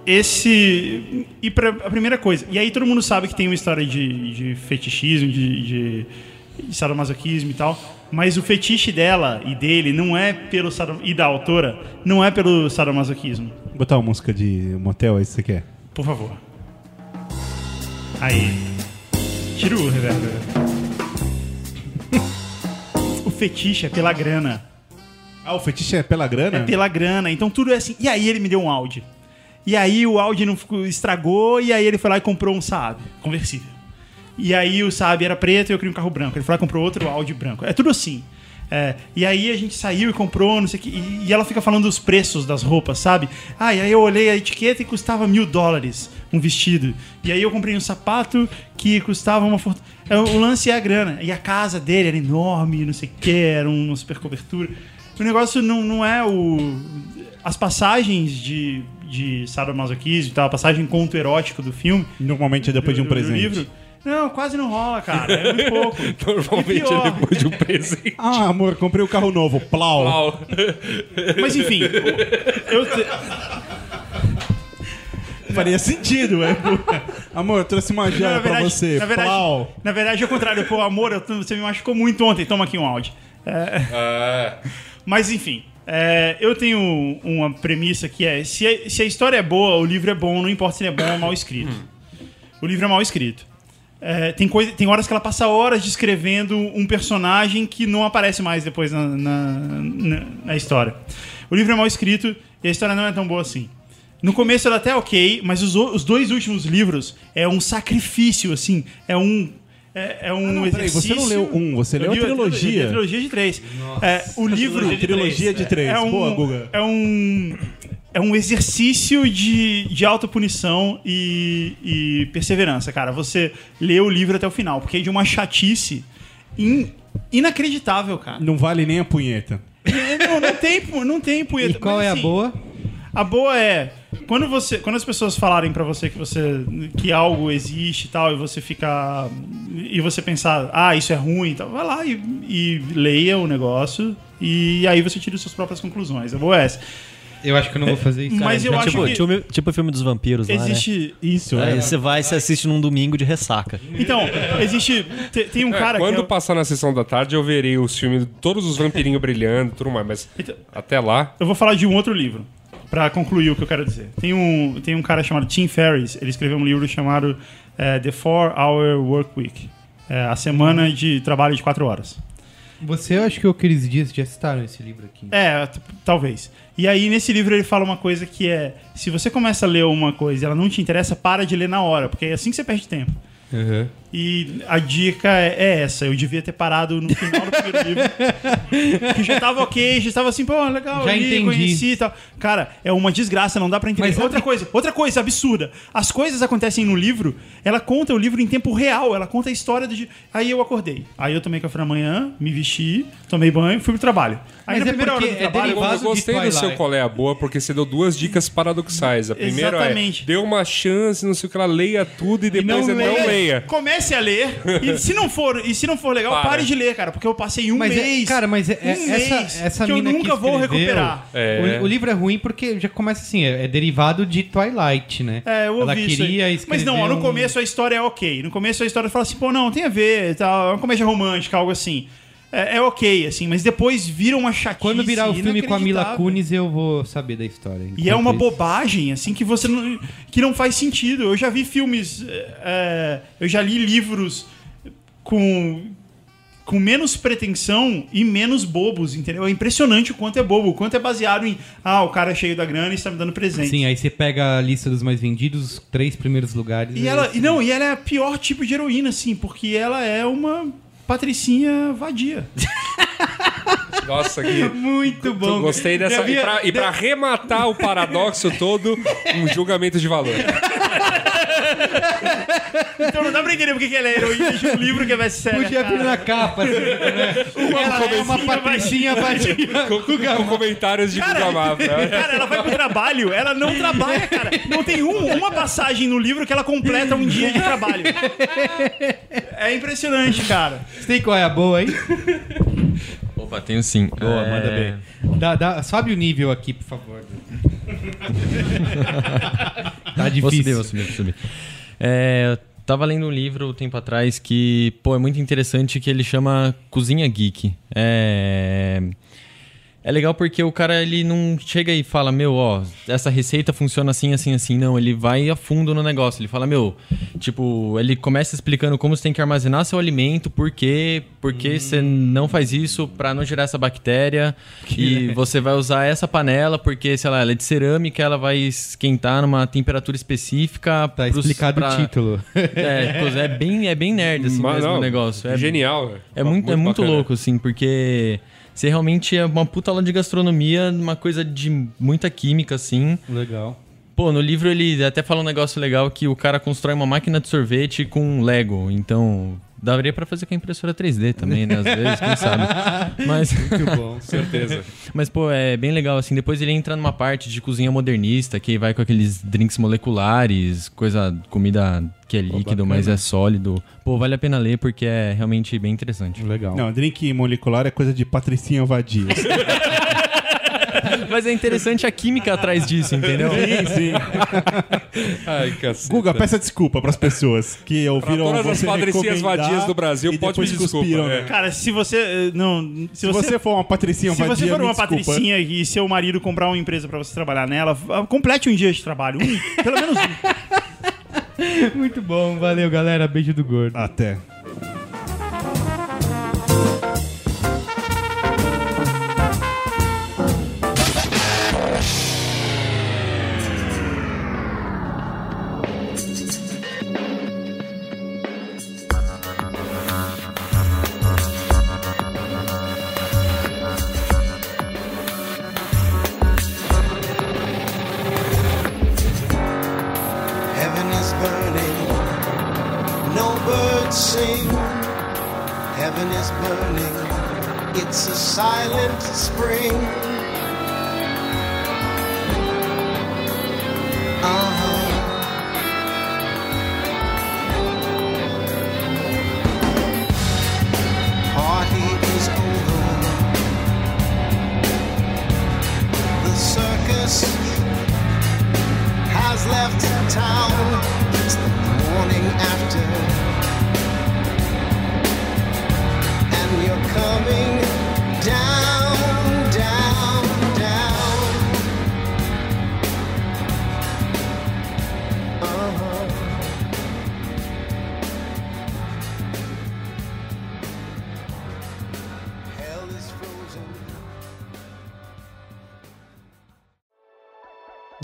esse. E pra, a primeira coisa. E aí todo mundo sabe que tem uma história de, de fetichismo, de, de, de sadomasoquismo e tal. Mas o fetiche dela e dele não é pelo sadom, e da autora não é pelo sadomasoquismo. Vou botar uma música de motel aí se você quer. Por favor. Aí. Tira o reverb. o fetiche é pela grana. Ah, o fetiche é pela grana? É pela grana. Então tudo é assim. E aí ele me deu um Audi. E aí o Audi não ficou, estragou, e aí ele foi lá e comprou um Saab conversível. E aí o Saab era preto e eu queria um carro branco. Ele foi lá e comprou outro Audi branco. É tudo assim. É, e aí a gente saiu e comprou, não sei o que. E, e ela fica falando dos preços das roupas, sabe? Ah, e aí eu olhei a etiqueta e custava mil dólares um vestido. E aí eu comprei um sapato que custava uma fortuna. É, O lance é a grana. E a casa dele era enorme, não sei o que, era uma super cobertura. O negócio não, não é o. As passagens de, de sadomasoquismo e tal, a passagem conto erótico do filme. Normalmente é depois de um do- do presente. livro, Não, quase não rola, cara. É muito pouco. Normalmente pior. é depois de um presente. Ah, amor, comprei um carro novo. Plau. Pau. Mas enfim, eu Faria sentido, é. amor, eu trouxe uma joia pra você. na verdade, Plau. na verdade, é o contrário. Pô, amor, eu- você me machucou muito ontem. Toma aqui um áudio. Ah, Mas enfim, é, eu tenho uma premissa que é: se a, se a história é boa, o livro é bom, não importa se ele é bom ou mal escrito. O livro é mal escrito. É, tem, coisa, tem horas que ela passa horas descrevendo um personagem que não aparece mais depois na, na, na- na história. O livro é mal escrito e a história não é tão boa assim. No começo ela até é ok, mas os, os dois últimos livros é um sacrifício, assim. É um. É, é um Ah, não, peraí, exercício. você não leu um, você Eu leu a trilogia. A trilogia de três. É, o livro. Trilogia de três. É um, Boa, Guga. É um, é um exercício de, de autopunição e, e perseverança, cara. Você lê o livro até o final, porque é de uma chatice in- inacreditável, cara. Não vale nem a punheta. Não, não tem, não tem punheta. E qual mas, é a assim, boa? A boa é quando você, quando as pessoas falarem pra você que você que algo existe e tal e você ficar e você pensar, ah, isso é ruim, e tal, vai lá e, e leia o negócio e aí você tira as suas próprias conclusões. A boa é essa. Eu acho que eu não vou fazer isso. Mas eu É acho tipo, que tipo, tipo o filme dos vampiros lá, né? existe Isso, é. Aí você vai e você assiste num domingo de ressaca. Então, existe te- tem um cara Quando que é, passar na sessão da tarde, eu verei os filmes, todos os vampirinhos brilhando, tudo mais, mas Então- até lá. Eu vou falar de um outro livro, pra concluir o que eu quero dizer. Tem um, tem um cara chamado Tim Ferriss, ele escreveu um livro chamado eh, The Four Hour Work Week. É, a semana de trabalho de quatro horas. Você, eu acho que o Cris Dias já citaram esse livro aqui. É, talvez. E aí, nesse livro, ele fala uma coisa que é: se você começa a ler uma coisa e ela não te interessa, para de ler na hora, porque é assim que você perde tempo. E a dica é, é essa. Eu devia ter parado no final do primeiro livro. que já tava ok, já estava assim, pô, legal, Já li, entendi. conheci e tal. Cara, é uma desgraça, não dá pra entender. Mas outra coisa, outra coisa absurda. As coisas acontecem no livro, ela conta o livro em tempo real, ela conta a história do. Aí eu acordei. Aí eu tomei café da manhã, me vesti, tomei banho, fui pro trabalho. Aí Mas na é primeira hora do é trabalho, Eu gostei do seu Twilight. qual é a boa, porque você deu duas dicas paradoxais. A primeira Exatamente. é, dê uma chance, não sei o que, ela leia tudo e depois não é não leia. leia. Comece a ler. E se não for, e se não for legal, Para. pare de ler, cara. Porque eu passei um Mas é- mês. cara, mas é- é- um essa- mês essa que eu mina que nunca vou recuperar. É. O, o livro é ruim porque já começa assim, é, é derivado de Twilight, né? É, eu ouvi Ela isso queria aí. escrever Mas não, ó, no um- começo a história é ok. No começo a história fala assim, pô, não, tem a ver, tal, é uma comédia romântica, algo assim. É, é ok, assim, mas depois vira uma chatice. Quando virar o filme com a Mila. Kunis, eu vou saber da história. E é uma isso- bobagem, assim, que você não, que não faz sentido. Eu já vi filmes, é, eu já li livros com com menos pretensão e menos bobos, entendeu? É impressionante o quanto é bobo, o quanto é baseado em ah, o cara é cheio da grana e está me dando presente. Sim, aí você pega a lista dos mais vendidos, os três primeiros lugares. E é ela, e não, e ela é o pior tipo de heroína, assim, porque ela é uma patricinha vadia. Nossa, que. Muito bom. Gostei dessa. E pra, pra rematar o paradoxo todo, um julgamento de valor. Então não dá pra entender porque que ela é heroína de um livro que é best-seller. Podia cara. na capa, assim, né? Ela é uma patricinha vadia. com, com comentários de Guga Mafra. Cara, ela vai pro trabalho, ela não trabalha, cara. Não tem um- uma passagem no livro que ela completa um dia de trabalho. É impressionante, cara. Você tem qual é a boa aí? Opa, tenho sim. Boa, É, manda bem. Dá, dá, sobe o nível aqui, por favor. tá Vou subir, difícil. vou subir, vou subir. É, eu tava lendo um livro um tempo atrás que, pô, é muito interessante que ele chama Cozinha Geek. É... É legal porque o cara, ele não chega e fala, meu, ó, essa receita funciona assim, assim, assim. Não, ele vai a fundo no negócio. Ele fala, meu, tipo, ele começa explicando como você tem que armazenar seu alimento, por quê, por que você não faz isso pra não gerar essa bactéria. e você vai usar essa panela porque, sei lá, ela é de cerâmica, ela vai esquentar numa temperatura específica. Tá pros- explicado pra- o título. É, é bem, é bem nerd, assim, Mas, mesmo não, o negócio. É, Genial. né? é muito, é muito bacana. louco, assim, porque você realmente é uma puta aula de gastronomia, uma coisa de muita química, assim. Legal. Pô, no livro ele até fala um negócio legal que o cara constrói uma máquina de sorvete com Lego. Então, Daria pra fazer com a impressora 3D também, né? Às vezes, quem sabe. Mas, Muito bom, certeza. mas, pô, é bem legal, assim. Depois ele entra numa parte de cozinha modernista, que vai com aqueles drinks moleculares, coisa, comida que é líquido, mas é sólido. Pô, vale a pena ler porque é realmente bem interessante. Legal. Não, drink molecular é coisa de Patricinha Vadia. Mas é interessante a química atrás disso, entendeu? sim, sim. Ai, caceta. Guga, peça desculpa pras pessoas que ouviram todas as você patricinhas vadias do Brasil, pode depois pedir desculpa, cuspiram, é. né? Cara, se você. eh, Não, se, Se você for uma Patricinha Se Vadia, você for me uma patricinha e seu marido comprar uma empresa pra você trabalhar nela, complete um dia de trabalho. Um, pelo menos um. Muito bom, valeu, galera. Beijo do gordo. Até.